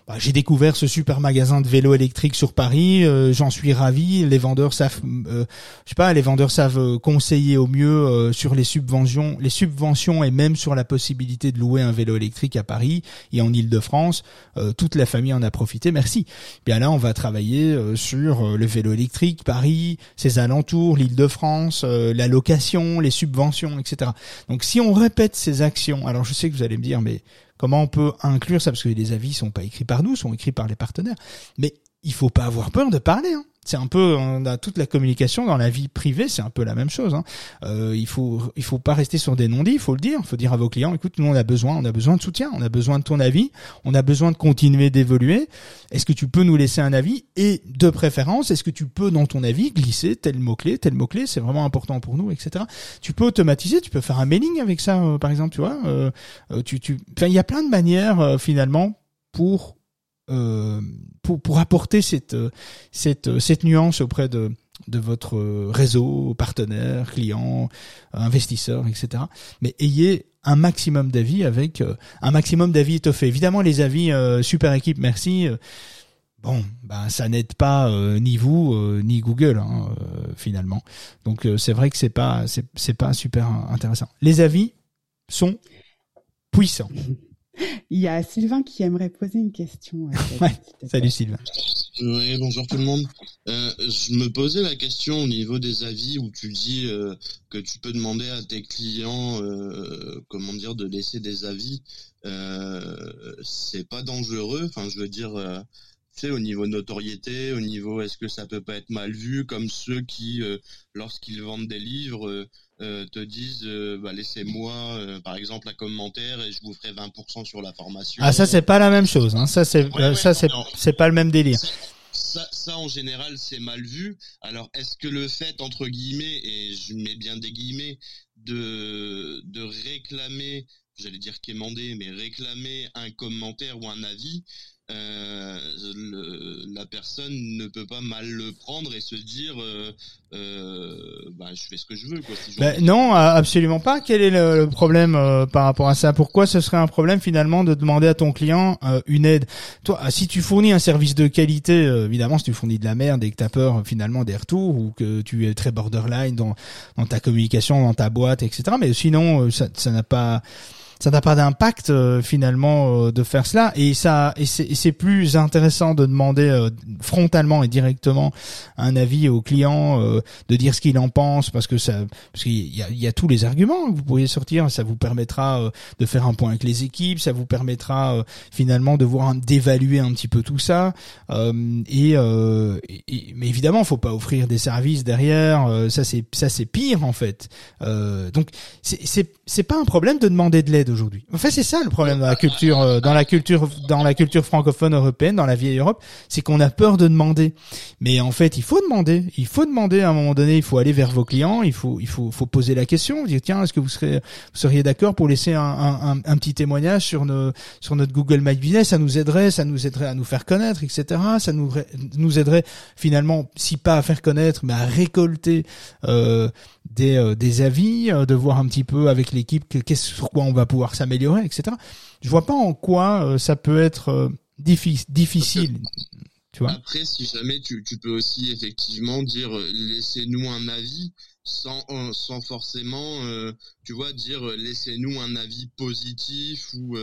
bah, j'ai découvert ce super magasin de vélos électriques sur Paris, euh, j'en suis ravi. Les vendeurs savent, euh, je sais pas, les vendeurs savent euh, conseiller au mieux sur les subventions, les subventions et même sur la possibilité de louer un vélo électrique à Paris et en Île-de-France. toute la famille en a profité. Merci. Bien là, on va travailler sur le vélo électrique, Paris, ses alentours, l'Île-de-France, la location, les subventions, etc. Donc, si on répète ces actions, alors je sais que vous allez me dire, mais Comment on peut inclure ça? Parce que les avis sont pas écrits par nous, sont écrits par les partenaires. Mais il faut pas avoir peur de parler. Hein c'est un peu on a toute la communication dans la vie privée, c'est un peu la même chose. Hein. Euh, il faut il faut pas rester sur des non-dits, il faut le dire. Il faut dire à vos clients, écoute, nous on a besoin, on a besoin de soutien, on a besoin de ton avis, on a besoin de continuer d'évoluer. Est-ce que tu peux nous laisser un avis? Et de préférence, est-ce que tu peux dans ton avis glisser tel mot clé, tel mot clé, c'est vraiment important pour nous, etc. Tu peux automatiser, tu peux faire un mailing avec ça, euh, par exemple, tu vois. Euh, tu tu, il y a plein de manières finalement pour euh, pour, pour apporter cette, euh, cette, euh, cette nuance auprès de, de votre réseau, partenaires, clients, investisseurs, etc. Mais ayez un maximum d'avis avec un maximum d'avis étoffés. Évidemment, les avis super équipe, merci. bon, ben ça n'aide pas ni vous ni Google hein, finalement. Donc c'est vrai que c'est pas c'est pas super intéressant. Les avis sont puissants. Il y a Sylvain qui aimerait poser une question. Salut Sylvain. Oui, bonjour tout le monde. Euh, je me posais la question au niveau des avis où tu dis euh, que tu peux demander à tes clients, euh, comment dire, de laisser des avis. c'est pas dangereux. Enfin, je veux dire, tu sais, au niveau notoriété, au niveau est-ce que ça peut pas être mal vu, comme ceux qui, lorsqu'ils vendent des livres euh, te disent euh, bah, laissez-moi euh, par exemple un commentaire et je vous ferai 20% sur la formation. Ah ça c'est pas la même chose hein. Ça c'est ça c'est c'est pas le même délire. Ça, ça, en général c'est mal vu. Alors est-ce que le fait entre guillemets et je mets bien des guillemets de de réclamer, j'allais dire quémander mais réclamer un commentaire ou un avis euh, la personne ne peut pas mal le prendre et se dire euh, euh, bah, je fais ce que je veux quoi. Ben, non, absolument pas. Quel est le, problème par rapport à ça? Pourquoi ce serait un problème finalement de demander à ton client une aide? Toi, si tu fournis un service de qualité, évidemment, si tu fournis de la merde et que t'as peur finalement des retours ou que tu es très borderline dans, dans ta communication, dans ta boîte, etc. Mais sinon, ça n'a pas ça n'a pas d'impact euh, finalement euh, de faire cela. Et ça et c'est plus intéressant de demander euh, frontalement et directement un avis au client de dire ce qu'il en pense parce que ça parce qu'il y a, y a tous les arguments que vous pourriez sortir. Ça vous permettra de faire un point avec les équipes. Ça vous permettra finalement de voir d'évaluer un petit peu tout ça. Et, et, mais évidemment faut pas offrir des services derrière. Ça c'est ça c'est pire en fait. Donc c'est c'est pas un problème de demander de l'aide aujourd'hui. En fait, c'est ça le problème dans la culture, euh, dans la culture, dans la culture francophone européenne, dans la vieille Europe, c'est qu'on a peur de demander. Mais en fait, il faut demander. Il faut demander à un moment donné. Il faut aller vers vos clients. Il faut, il faut, faut poser la question. Dire tiens, est-ce que vous serez, vous seriez d'accord pour laisser un, un, un, petit témoignage sur nos, sur notre Google My Business? Ça nous aiderait, ça nous aiderait à nous faire connaître, etc. Ça nous, nous aiderait finalement, si pas à faire connaître, mais à récolter euh, des, euh, des avis, euh, de voir un petit peu avec l'équipe qu'est-ce sur quoi on va pouvoir s'améliorer, etc. Je vois pas en quoi euh, ça peut être difficile. Tu vois Après, si jamais tu, tu peux aussi effectivement dire laissez-nous un avis sans sans forcément tu vois dire laissez-nous un avis positif ou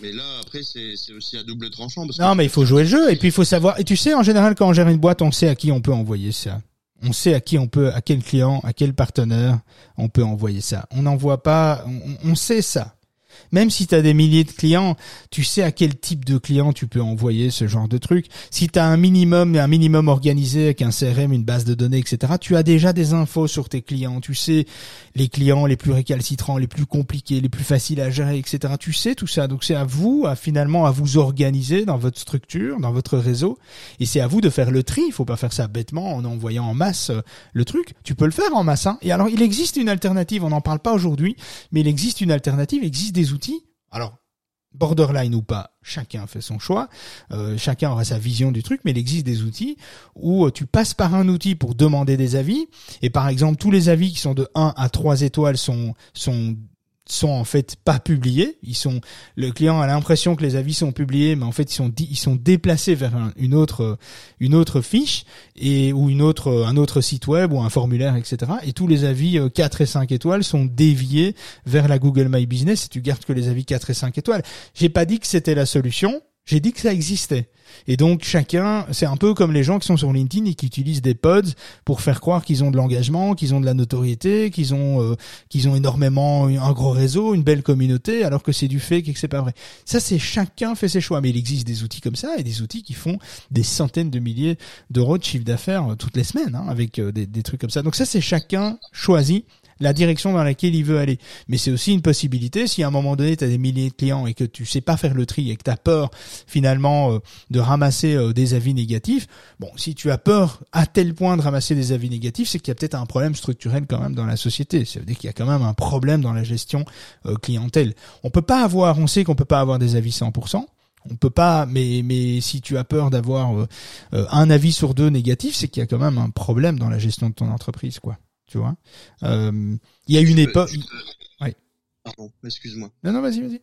mais là après c'est aussi à double tranchant parce non mais il faut jouer le jeu et puis il faut savoir et tu sais en général quand on gère une boîte on sait à qui on peut envoyer ça on sait à qui on peut, à quel client, à quel partenaire on peut envoyer ça. On n'envoie pas, on, sait ça. Même si tu as des milliers de clients, tu sais à quel type de client tu peux envoyer ce genre de truc. Si tu as un minimum, un minimum organisé avec un CRM, une base de données, etc., tu as déjà des infos sur tes clients. Tu sais les clients les plus récalcitrants, les plus compliqués, les plus faciles à gérer, etc. Tu sais tout ça. Donc c'est à vous, à finalement, à vous organiser dans votre structure, dans votre réseau. Et c'est à vous de faire le tri. Il faut pas faire ça bêtement en envoyant en masse euh, le truc. Tu peux le faire en masse. Hein. Et alors, il existe une alternative. On n'en parle pas aujourd'hui, mais il existe une alternative. Il existe des Alors, borderline ou pas, chacun fait son choix, euh, chacun aura sa vision du truc, mais il existe des outils où euh, tu passes par un outil pour demander des avis, et par exemple tous les avis qui sont de 1 à 3 étoiles sont, sont sont en fait pas publiés. Ils sont, le client a l'impression que les avis sont publiés, mais en fait ils sont ils sont déplacés vers une autre une autre fiche et ou une autre un autre site web ou un formulaire, etc. Et tous les avis 4 euh, et 5 étoiles sont déviés vers la Google My Business et tu gardes que les avis 4 et 5 étoiles. J'ai pas dit que c'était la solution. J'ai dit que ça existait. Et donc chacun, c'est un peu comme les gens qui sont sur LinkedIn et qui utilisent des pods pour faire croire qu'ils ont de l'engagement, qu'ils ont de la notoriété, qu'ils ont euh, qu'ils ont énormément un gros réseau, une belle communauté, alors que c'est du fake et que c'est pas vrai. Ça, c'est chacun fait ses choix, mais il existe des outils comme ça et des outils qui font des centaines de milliers d'euros de chiffre d'affaires toutes les semaines hein, avec euh, des, des trucs comme ça. Donc ça, c'est chacun choisi la direction dans laquelle il veut aller. Mais c'est aussi une possibilité, si à un moment donné, tu as des milliers de clients et que tu sais pas faire le tri et que tu as peur finalement euh, de ramasser euh, des avis négatifs, bon, si tu as peur à tel point de ramasser des avis négatifs, c'est qu'il y a peut-être un problème structurel quand même dans la société. Ça veut dire qu'il y a quand même un problème dans la gestion euh, clientèle. On peut pas avoir, on sait qu'on peut pas avoir des avis 100%. On peut pas, mais mais si tu as peur d'avoir un avis sur deux négatif, c'est qu'il y a quand même un problème dans la gestion de ton entreprise, quoi tu vois. Euh, il y a une époque. Pardon, excuse-moi. Non, non, vas-y, vas-y.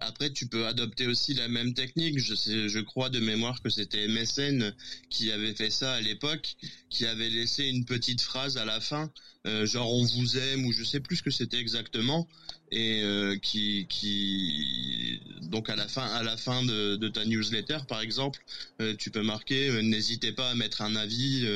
Après, tu peux adopter aussi la même technique. Je, sais, je crois de mémoire que c'était MSN qui avait fait ça à l'époque, qui avait laissé une petite phrase à la fin, euh, genre on vous aime ou je sais plus ce que c'était exactement, et euh, qui, qui, donc à la fin, à la fin de, de ta newsletter, par exemple, tu peux marquer n'hésitez pas à mettre un avis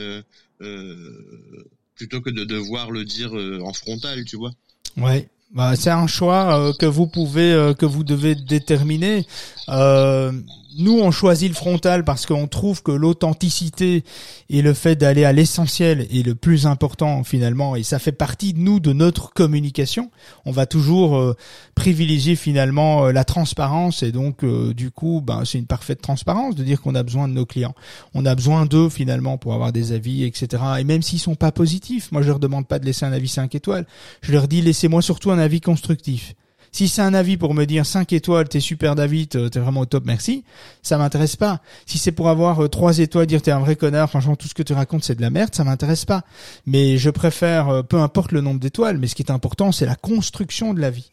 plutôt que de devoir le dire euh, en frontal, tu vois. Ouais, bah, c'est un choix euh, que vous pouvez, euh, que vous devez déterminer. Euh, nous, on choisit le frontal parce qu'on trouve que l'authenticité et le fait d'aller à l'essentiel est le plus important finalement, et ça fait partie de nous, de notre communication. On va toujours euh, privilégier finalement euh, la transparence, et donc du coup, ben, c'est une parfaite transparence de dire qu'on a besoin de nos clients. On a besoin d'eux finalement pour avoir des avis, etc. Et même s'ils sont pas positifs, moi je leur demande pas de laisser un avis 5 étoiles. Je leur dis laissez-moi surtout un avis constructif. Si c'est un avis pour me dire 5 étoiles, t'es super David, euh, t'es vraiment au top, merci, ça m'intéresse pas. Si c'est pour avoir 3 euh, étoiles, dire t'es un vrai connard, franchement tout ce que tu racontes c'est de la merde, ça m'intéresse pas. Mais je préfère, euh, peu importe le nombre d'étoiles, mais ce qui est important c'est la construction de la vie.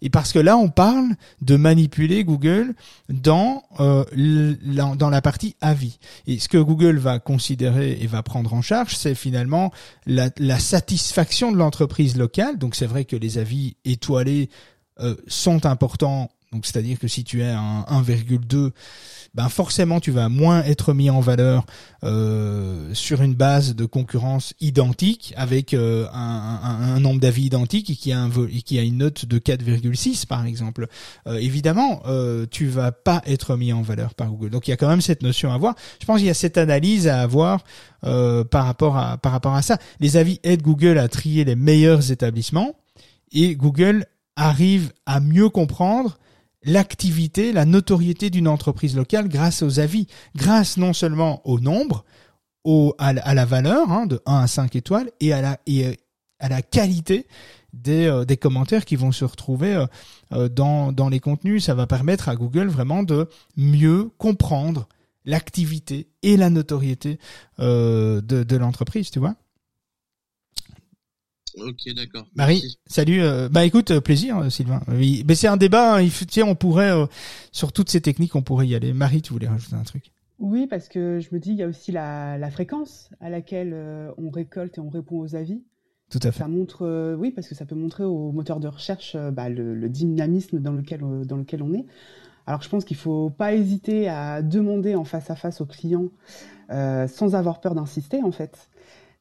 Et parce que là on parle de manipuler Google dans dans la partie avis. Et ce que Google va considérer et va prendre en charge, c'est finalement la, la satisfaction de l'entreprise locale. Donc c'est vrai que les avis étoilés euh, sont importants. Donc c'est-à-dire que si tu es un 1,2 ben forcément tu vas moins être mis en valeur euh, sur une base de concurrence identique avec euh, un, un, un, nombre d'avis identique et qui a un et qui a une note de 4,6 par exemple. Euh, évidemment, euh, tu vas pas être mis en valeur par Google. Donc il y a quand même cette notion à avoir. Je pense qu'il y a cette analyse à avoir euh, par rapport à par rapport à ça. Les avis aident Google à trier les meilleurs établissements et Google arrive à mieux comprendre l'activité, la notoriété d'une entreprise locale grâce aux avis, grâce non seulement au nombre, au, à, la valeur hein, de 1 à 5 étoiles et à la, et euh, à la qualité des, euh, des commentaires qui vont se retrouver euh, dans, dans les contenus. Ça va permettre à Google vraiment de mieux comprendre l'activité et la notoriété de, de l'entreprise, tu vois. Ok, d'accord. Marie, salut. Euh, bah écoute, euh, plaisir, euh, Sylvain. Oui, mais c'est un débat. Hein, il tiens, on pourrait sur toutes ces techniques, on pourrait y aller. Marie, tu voulais rajouter un truc? Oui, parce que je me dis, il y a aussi la, la fréquence à laquelle on récolte et on répond aux avis. Tout à fait. Ça montre, oui, parce que ça peut montrer aux moteurs de recherche bah, le, le, dynamisme dans lequel dans lequel on est. Alors je pense qu'il faut pas hésiter à demander en face à face aux clients sans avoir peur d'insister en fait.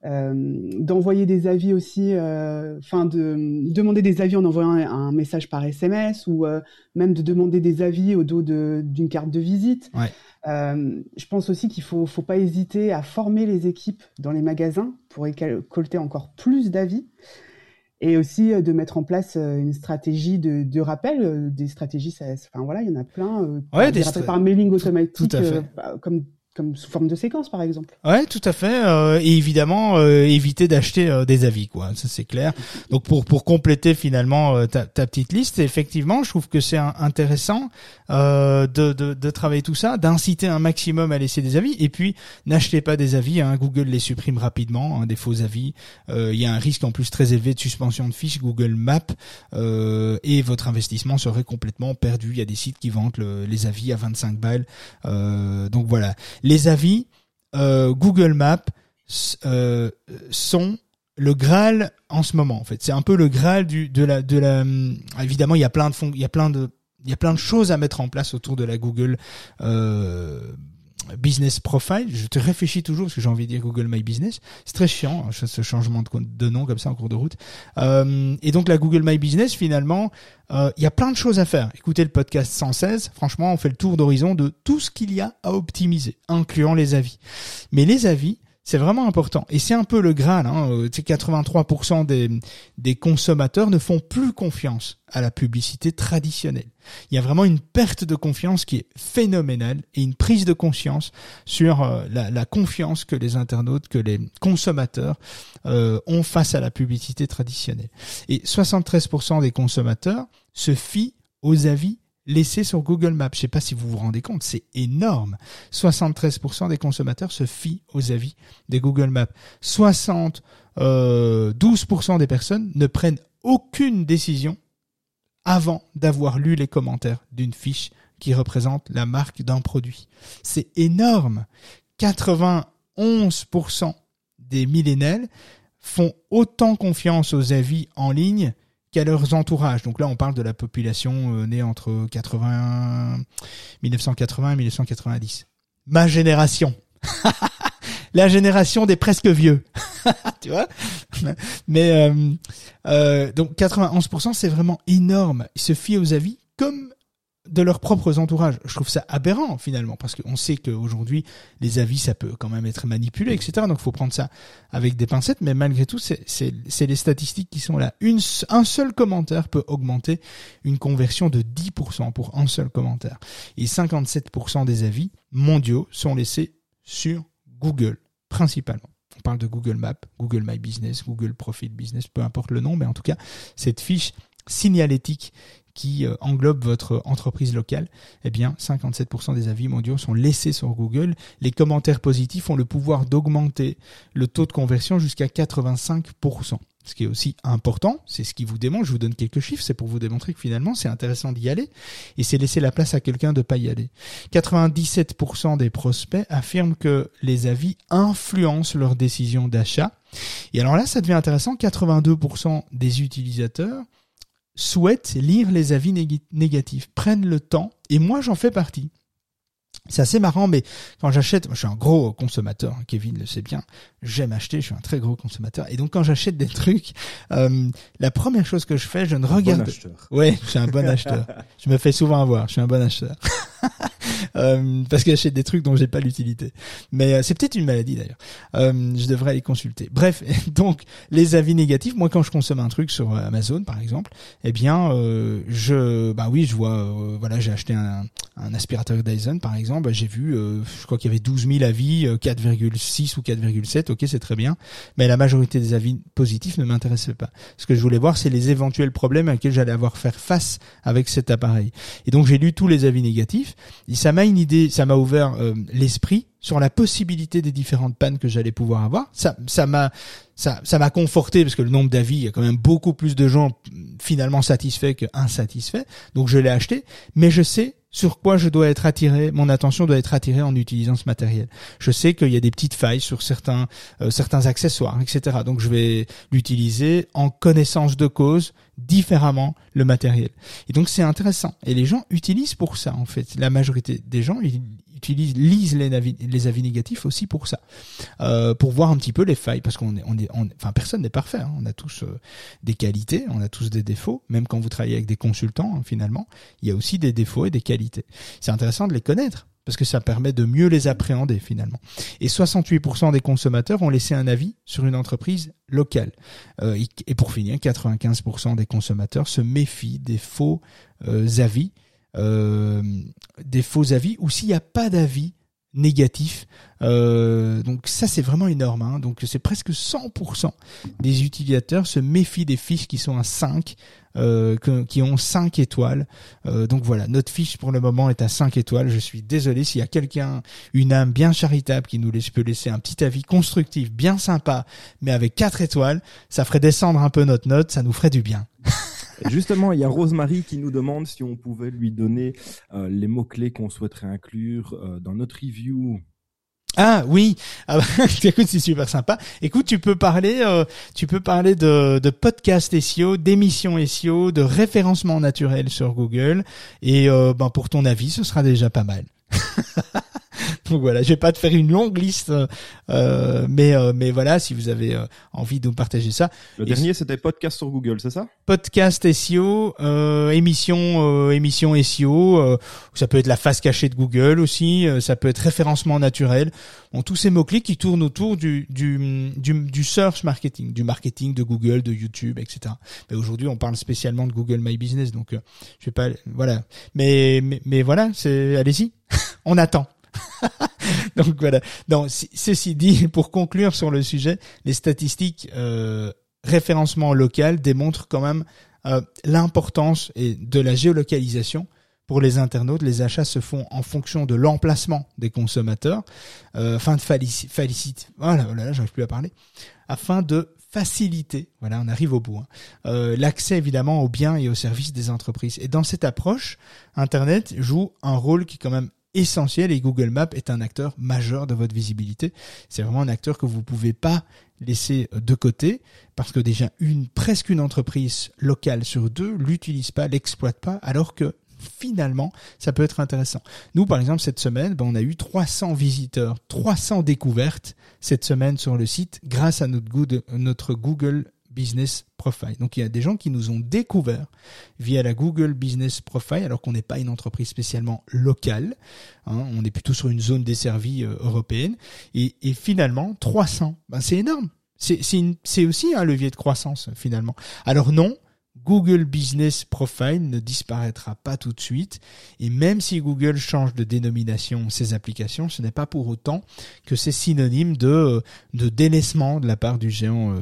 Euh, d'envoyer des avis aussi, euh, enfin de demander des avis en envoyant un, message par SMS ou euh, même de demander des avis au dos d'une carte de visite. Ouais. je pense aussi qu'il faut, faut pas hésiter à former les équipes dans les magasins pour récolter encore plus d'avis et aussi de mettre en place une stratégie de, de rappel, des stratégies, ça, enfin voilà, il y en a plein. ouais, des, des rappels par mailing automatique, comme comme sous forme de séquence par exemple. Ouais, tout à fait. Euh, et évidemment, euh, éviter d'acheter euh, des avis, quoi. Ça c'est clair. Donc pour pour compléter finalement ta, ta petite liste, effectivement, je trouve que c'est intéressant de, de, de travailler tout ça, d'inciter un maximum à laisser des avis. Et puis n'achetez pas des avis. Hein. Google les supprime rapidement, hein, des faux avis. Il y a un risque en plus très élevé de suspension de fiches Google Maps et votre investissement serait complètement perdu. Il y a des sites qui vendent les avis à 25 balles. donc voilà les avis euh, Google Maps euh, sont le Graal en ce moment. En fait, c'est un peu le Graal de la. Hum, évidemment, il y a plein de il y a plein de il y a plein de choses à mettre en place autour de la Google euh, Business Profile. Je te réfléchis toujours parce que j'ai envie de dire Google My Business. C'est très chiant hein, ce changement de, nom comme ça en cours de route. Euh, et donc la Google My Business, finalement, euh, il y a plein de choses à faire. Écoutez le podcast 116. Franchement, on fait le tour d'horizon de tout ce qu'il y a à optimiser, incluant les avis. Mais les avis, c'est vraiment important. Et c'est un peu le Graal. Hein. 83% des, des consommateurs ne font plus confiance à la publicité traditionnelle. Il y a vraiment une perte de confiance qui est phénoménale et une prise de conscience sur euh, la, la, confiance que les internautes, que les consommateurs euh, ont face à la publicité traditionnelle. Et 73% des consommateurs se fient aux avis laissé sur Google Maps. Je sais pas si vous vous rendez compte, c'est énorme. 73% des consommateurs se fient aux avis des Google Maps. 72% euh, des personnes ne prennent aucune décision avant d'avoir lu les commentaires d'une fiche qui représente la marque d'un produit. C'est énorme. 91% des millénaires font autant confiance aux avis en ligne qu'à leurs entourages. Donc là, on parle de la population euh, née entre 80, 1980 et 1990. Ma génération. la génération des presque vieux. tu vois? Mais euh, euh, donc 91%, c'est vraiment énorme. Ils se fient aux avis comme de leurs propres entourages. Je trouve ça aberrant finalement, parce qu'on sait qu'aujourd'hui, les avis, ça peut quand même être manipulé, etc. Donc il faut prendre ça avec des pincettes, mais malgré tout, c'est les statistiques qui sont là. Un seul commentaire peut augmenter une conversion de 10% pour un seul commentaire. Et 57% des avis mondiaux sont laissés sur Google, principalement. On parle de Google Maps, Google My Business, Google Profit Business, peu importe le nom, mais en tout cas, cette fiche signalétique qui euh, englobe votre entreprise locale, eh bien 57% des avis mondiaux sont laissés sur Google. Les commentaires positifs ont le pouvoir d'augmenter le taux de conversion jusqu'à 85%. Ce qui est aussi important, c'est ce qui vous démontre, je vous donne quelques chiffres, c'est pour vous démontrer que finalement c'est intéressant d'y aller et c'est laisser la place à quelqu'un de pas y aller. 97% des prospects affirment que les avis influencent leur décision d'achat. Et alors là, ça devient intéressant, 82% des utilisateurs souhaitent lire les avis négatifs, prennent le temps, et moi j'en fais partie. C'est assez marrant, mais quand j'achète, je suis un gros consommateur, hein, Kevin le sait bien, j'aime acheter, je suis un très gros consommateur, et donc quand j'achète des trucs, euh, la première chose que je fais, je ne Un regarde. Bon acheteur. Ouais, je suis un bon acheteur. Je me fais souvent avoir, je suis un bon acheteur. Euh, parce que j'achète des trucs dont j'ai pas l'utilité. Mais euh, c'est peut-être une maladie d'ailleurs. Euh, je devrais les consulter. Bref, donc les avis négatifs. Moi, quand je consomme un truc sur euh, Amazon, par exemple, eh bien, euh, je, bah oui, je vois, euh, voilà, j'ai acheté un, un aspirateur Dyson, par exemple. J'ai vu, euh, je crois qu'il y avait 12 000 avis, euh, 4,6 ou 4,7. Ok, c'est très bien. Mais la majorité des avis positifs ne m'intéressaient pas. Ce que je voulais voir, c'est les éventuels problèmes à lesquels j'allais avoir faire face avec cet appareil. Et donc j'ai lu tous les avis négatifs. Et ça m'a une idée, ça m'a ouvert euh, l'esprit sur la possibilité des différentes pannes que j'allais pouvoir avoir. Ça, ça m'a, ça, ça m'a conforté parce que le nombre d'avis, il y a quand même beaucoup plus de gens finalement satisfaits que insatisfaits. Donc je l'ai acheté, mais je sais sur quoi je dois être attiré, mon attention doit être attirée en utilisant ce matériel. Je sais qu'il y a des petites failles sur certains euh, certains accessoires, etc. Donc je vais l'utiliser en connaissance de cause différemment le matériel. Et donc c'est intéressant. Et les gens utilisent pour ça en fait. La majorité des gens ils utilisent lisent les, avis, négatifs aussi pour ça, euh, pour voir un petit peu les failles parce qu'on est enfin personne n'est parfait. hein. On a tous euh, des qualités, on a tous des défauts. Même quand vous travaillez avec des consultants hein, finalement, il y a aussi des défauts et des qualités. C'est intéressant de les connaître parce que ça permet de mieux les appréhender finalement. Et 68% des consommateurs ont laissé un avis sur une entreprise locale. Euh, et- pour finir, 95% des consommateurs se méfient des faux avis, euh, des faux avis, ou s'il n'y a pas d'avis négatif. Euh, donc ça c'est vraiment énorme. hein. Donc c'est presque 100% des utilisateurs se méfient des fiches qui sont à 5, euh, qui ont 5 étoiles. Euh, donc voilà, notre fiche pour le moment est à 5 étoiles. Je suis désolé s'il y a quelqu'un, une âme bien charitable qui nous laisse, peut laisser un petit avis constructif, bien sympa, mais avec 4 étoiles, ça ferait descendre un peu notre note, ça nous ferait du bien. Justement, il y a Rosemary qui nous demande si on pouvait lui donner euh, les mots-clés qu'on souhaiterait inclure euh, dans notre review. Ah oui, ah bah, écoute c'est super sympa. Écoute, tu peux parler, euh, tu peux parler de, de podcast SEO, d'émissions SEO, de référencement naturel sur Google. Et euh, ben pour ton avis, ce sera déjà pas mal. Donc voilà, je vais pas te faire une longue liste, euh, mais euh, mais voilà, si vous avez euh, envie de nous partager ça, Le Et dernier, c'était podcast sur Google, c'est ça? Podcast SEO, euh, émission euh, émission SEO, euh, ça peut être la face cachée de Google aussi, euh, ça peut être référencement naturel. Bon, tous ces mots clés qui tournent autour du du, du du search marketing, du marketing de Google, de YouTube, etc. Mais aujourd'hui, on parle spécialement de Google My Business, donc euh, je vais pas voilà. Mais mais, mais voilà, c'est allez-y, on attend. donc voilà. Ceci dit, pour conclure sur le sujet, les statistiques euh, référencement local démontrent quand même euh, l'importance de la géolocalisation pour les internautes. Les achats se font en fonction de l'emplacement des consommateurs, euh, afin de faciliter. Voilà, oh là, là, j'arrive plus à parler. Afin de faciliter, voilà, on arrive au bout, hein, euh, l'accès évidemment aux biens et aux services des entreprises. Et dans cette approche, Internet joue un rôle qui est quand même essentiel et Google Maps est un acteur majeur de votre visibilité. C'est vraiment un acteur que vous pouvez pas laisser de côté parce que déjà une presque une entreprise locale sur deux l'utilise pas, l'exploite pas, alors que finalement ça peut être intéressant. Nous par exemple cette semaine, ben, on a eu 300 visiteurs, 300 découvertes cette semaine sur le site grâce à notre, notre Google Business Profile. Donc il y a des gens qui nous ont découvert via la Google Business Profile alors qu'on n'est pas une entreprise spécialement locale, hein, on est plutôt sur une zone desservie euh, européenne et, finalement 300, ben, c'est énorme. C'est aussi un levier de croissance finalement. Alors non, Google Business Profile ne disparaîtra pas tout de suite. Et même si Google change de dénomination ses applications, ce n'est pas pour autant que c'est synonyme de, de délaissement de la part du géant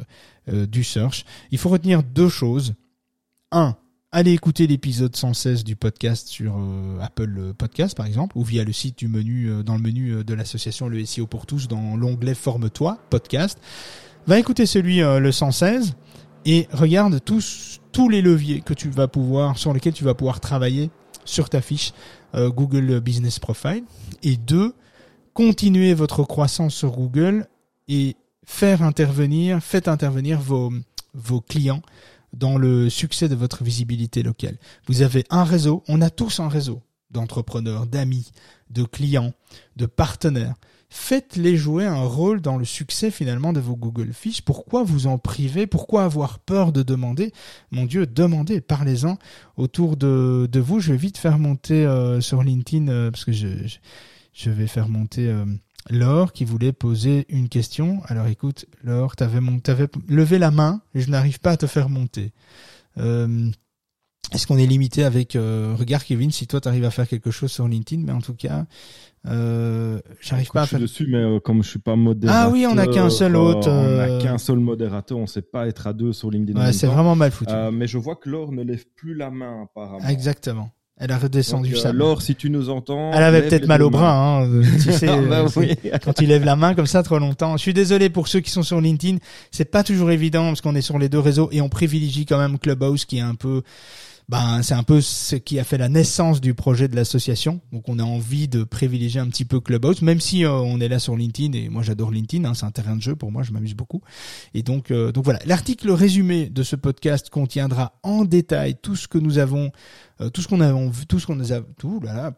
euh, euh, du search. Il faut retenir deux choses. Un, allez écouter l'épisode 116 du podcast sur euh, Apple Podcast par exemple, ou via le site du menu, euh, dans le menu euh, de l'association Le SEO pour tous, dans l'onglet Forme-toi, podcast. Va écouter celui, euh, le 116, et regarde tous, tous les leviers que tu vas pouvoir, sur lesquels tu vas pouvoir travailler sur ta fiche euh, Google Business Profile. Et deux, continuez votre croissance sur Google et faire intervenir, faites intervenir vos, clients dans le succès de votre visibilité locale. Vous avez un réseau, on a tous un réseau d'entrepreneurs, d'amis, de clients, de partenaires. Faites-les jouer un rôle dans le succès finalement de vos Google Fiches. Pourquoi vous en priver Pourquoi avoir peur de demander? Mon Dieu, demandez, parlez-en autour de, vous. Je vais vite faire monter euh, sur LinkedIn, euh, parce que je, vais faire monter euh, Laure qui voulait poser une question. Alors écoute, Laure, tu avais, avais, levé la main et je n'arrive pas à te faire monter. Euh, est-ce qu'on est limité avec euh, regarde Kevin si toi tu arrives à faire quelque chose sur LinkedIn mais en tout cas euh, j'arrive pas à faire je suis dessus mais euh, comme je suis pas modérateur ah oui on a qu'un seul hôte on a qu'un seul modérateur on sait pas être à deux sur LinkedIn ouais, c'est vraiment mal foutu mais je vois que Laure ne lève plus la main apparemment exactement elle a redescendu Donc, ça. Laure, si tu nous entends. Elle avait peut-être mal au bras, hein, tu sais, Ah bah oui. quand il lève la main comme ça trop longtemps. Je suis désolé pour ceux qui sont sur LinkedIn. C'est pas toujours évident parce qu'on est sur les deux réseaux et on privilégie quand même Clubhouse qui est un peu, ben, c'est un peu ce qui a fait la naissance du projet de l'association. Donc on a envie de privilégier un petit peu Clubhouse, même si euh, on est là sur LinkedIn et moi j'adore LinkedIn, hein, c'est un terrain de jeu pour moi, je m'amuse beaucoup. Et donc, euh, donc voilà, l'article résumé de ce podcast contiendra en détail tout ce que nous avons, euh, tout ce qu'on avons vu, tout ce qu'on a, tout là, là,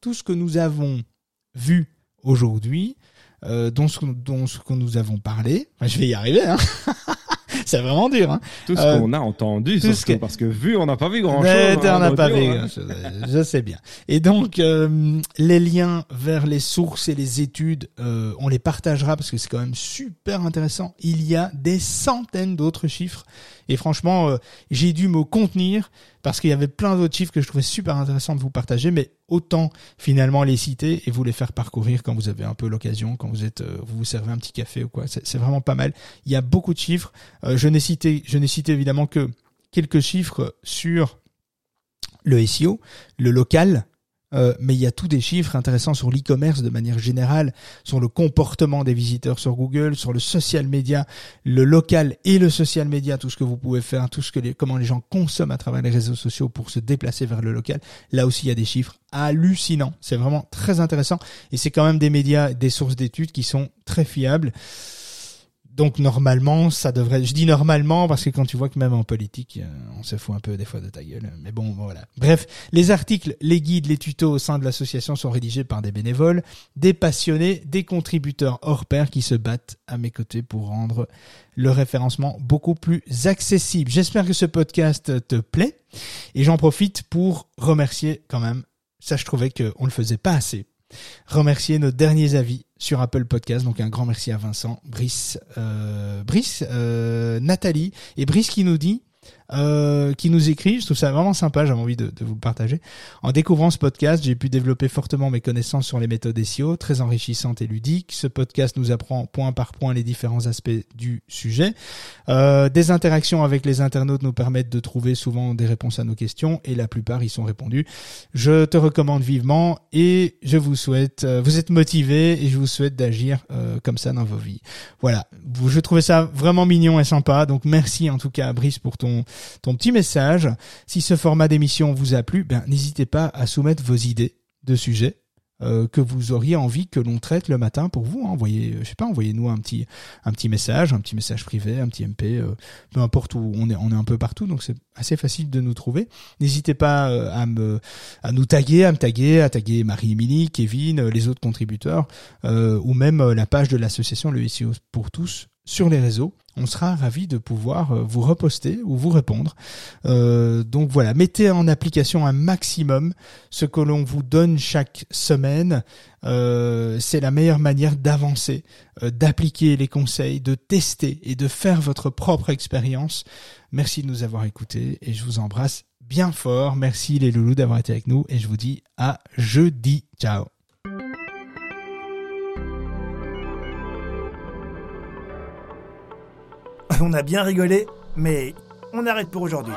tout ce que nous avons vu aujourd'hui, euh, dont ce, dont ce que nous avons parlé. Je vais y arriver. Hein. c'est vraiment dur. Hein. Tout ce Euh, qu'on a entendu, tout ce que- parce que vu, on n'a pas vu grand chose. Ouais, on n'a pas vu grand-chose, hein. je sais bien. Et donc, euh, les liens vers les sources et les études, euh, on les partagera parce que c'est quand même super intéressant. Il y a des centaines d'autres chiffres. Et franchement, euh, j'ai dû me contenir parce qu'il y avait plein d'autres chiffres que je trouvais super intéressants de vous partager, mais autant finalement les citer et vous les faire parcourir quand vous avez un peu l'occasion, quand vous êtes, euh, vous vous servez un petit café ou quoi. C'est c'est vraiment pas mal. Il y a beaucoup de chiffres. Euh, je n'ai cité, je n'ai cité évidemment que quelques chiffres sur le SEO, le local, euh, mais il y a tous des chiffres intéressants sur l'e-commerce de manière générale, sur le comportement des visiteurs sur Google, sur le social media, le local et le social media, tout ce que vous pouvez faire, tout ce que les, comment les gens consomment à travers les réseaux sociaux pour se déplacer vers le local. Là aussi, il y a des chiffres hallucinants. C'est vraiment très intéressant et c'est quand même des médias, des sources d'études qui sont très fiables. Donc normalement, ça devrait. Je dis normalement parce que quand tu vois que même en politique, euh, on se fout un peu des fois de ta gueule. Mais bon, voilà. Bref, les articles, les guides, les tutos au sein de l'association sont rédigés par des bénévoles, des passionnés, des contributeurs hors pair qui se battent à mes côtés pour rendre le référencement beaucoup plus accessible. J'espère que ce podcast te plaît et j'en profite pour remercier quand même. Ça, je trouvais qu'on le faisait pas assez remercier nos derniers avis sur Apple Podcast. Donc un grand merci à Vincent, Brice, euh, Brice, euh, Nathalie et Brice qui nous dit. Euh, qui nous écrit, je trouve ça vraiment sympa, j'avais envie de, de vous le partager. En découvrant ce podcast, j'ai pu développer fortement mes connaissances sur les méthodes SEO, très enrichissantes et ludiques. Ce podcast nous apprend point par point les différents aspects du sujet. Euh, des interactions avec les internautes nous permettent de trouver souvent des réponses à nos questions et la plupart y sont répondus. Je te recommande vivement et je vous souhaite, euh, vous êtes motivés et je vous souhaite d'agir euh, comme ça dans vos vies. Voilà, je trouvais ça vraiment mignon et sympa, donc merci en tout cas à Brice pour ton ton petit message. Si ce format d'émission vous a plu, ben n'hésitez pas à soumettre vos idées de sujets. euh, que vous auriez envie que l'on traite le matin pour vous. hein. Envoyez, je sais pas, envoyez-nous un petit, un petit message, un petit message privé, un petit MP, euh, peu importe où on est, on est un peu partout, donc c'est assez facile de nous trouver. N'hésitez pas euh, à nous taguer, à me taguer, à taguer Marie-Émilie, Kevin, les autres contributeurs, ou même la page de l'association Le SEO pour tous sur les réseaux. On sera ravi de pouvoir euh, vous reposter ou vous répondre. Euh, donc voilà, mettez en application un maximum ce que l'on vous donne chaque semaine. Euh, c'est la meilleure manière d'avancer, d'appliquer les conseils, de tester et de faire votre propre expérience. Merci de nous avoir écoutés et je vous embrasse bien fort. Merci les loulous d'avoir été avec nous et je vous dis à jeudi. Ciao. On a bien rigolé, mais on arrête pour aujourd'hui.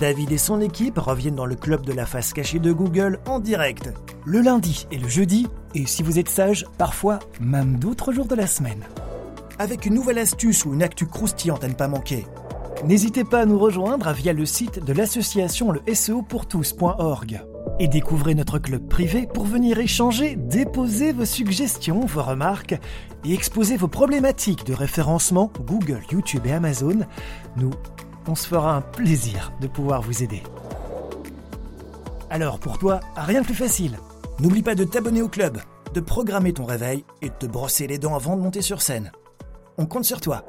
David et son équipe reviennent dans le club de la face cachée de Google en direct, le lundi et le jeudi, et si vous êtes sage, parfois même d'autres jours de la semaine. Avec une nouvelle astuce ou une actu croustillante à ne pas manquer. N'hésitez pas à nous rejoindre via le site de l'association le. Et découvrez notre club privé pour venir échanger, déposer vos suggestions, vos remarques et exposer vos problématiques de référencement Google, YouTube et Amazon. Nous, on se fera un plaisir de pouvoir vous aider. Alors pour toi, rien de plus facile. N'oublie pas de t'abonner au club, de programmer ton réveil et de te brosser les dents avant de monter sur scène. On compte sur toi.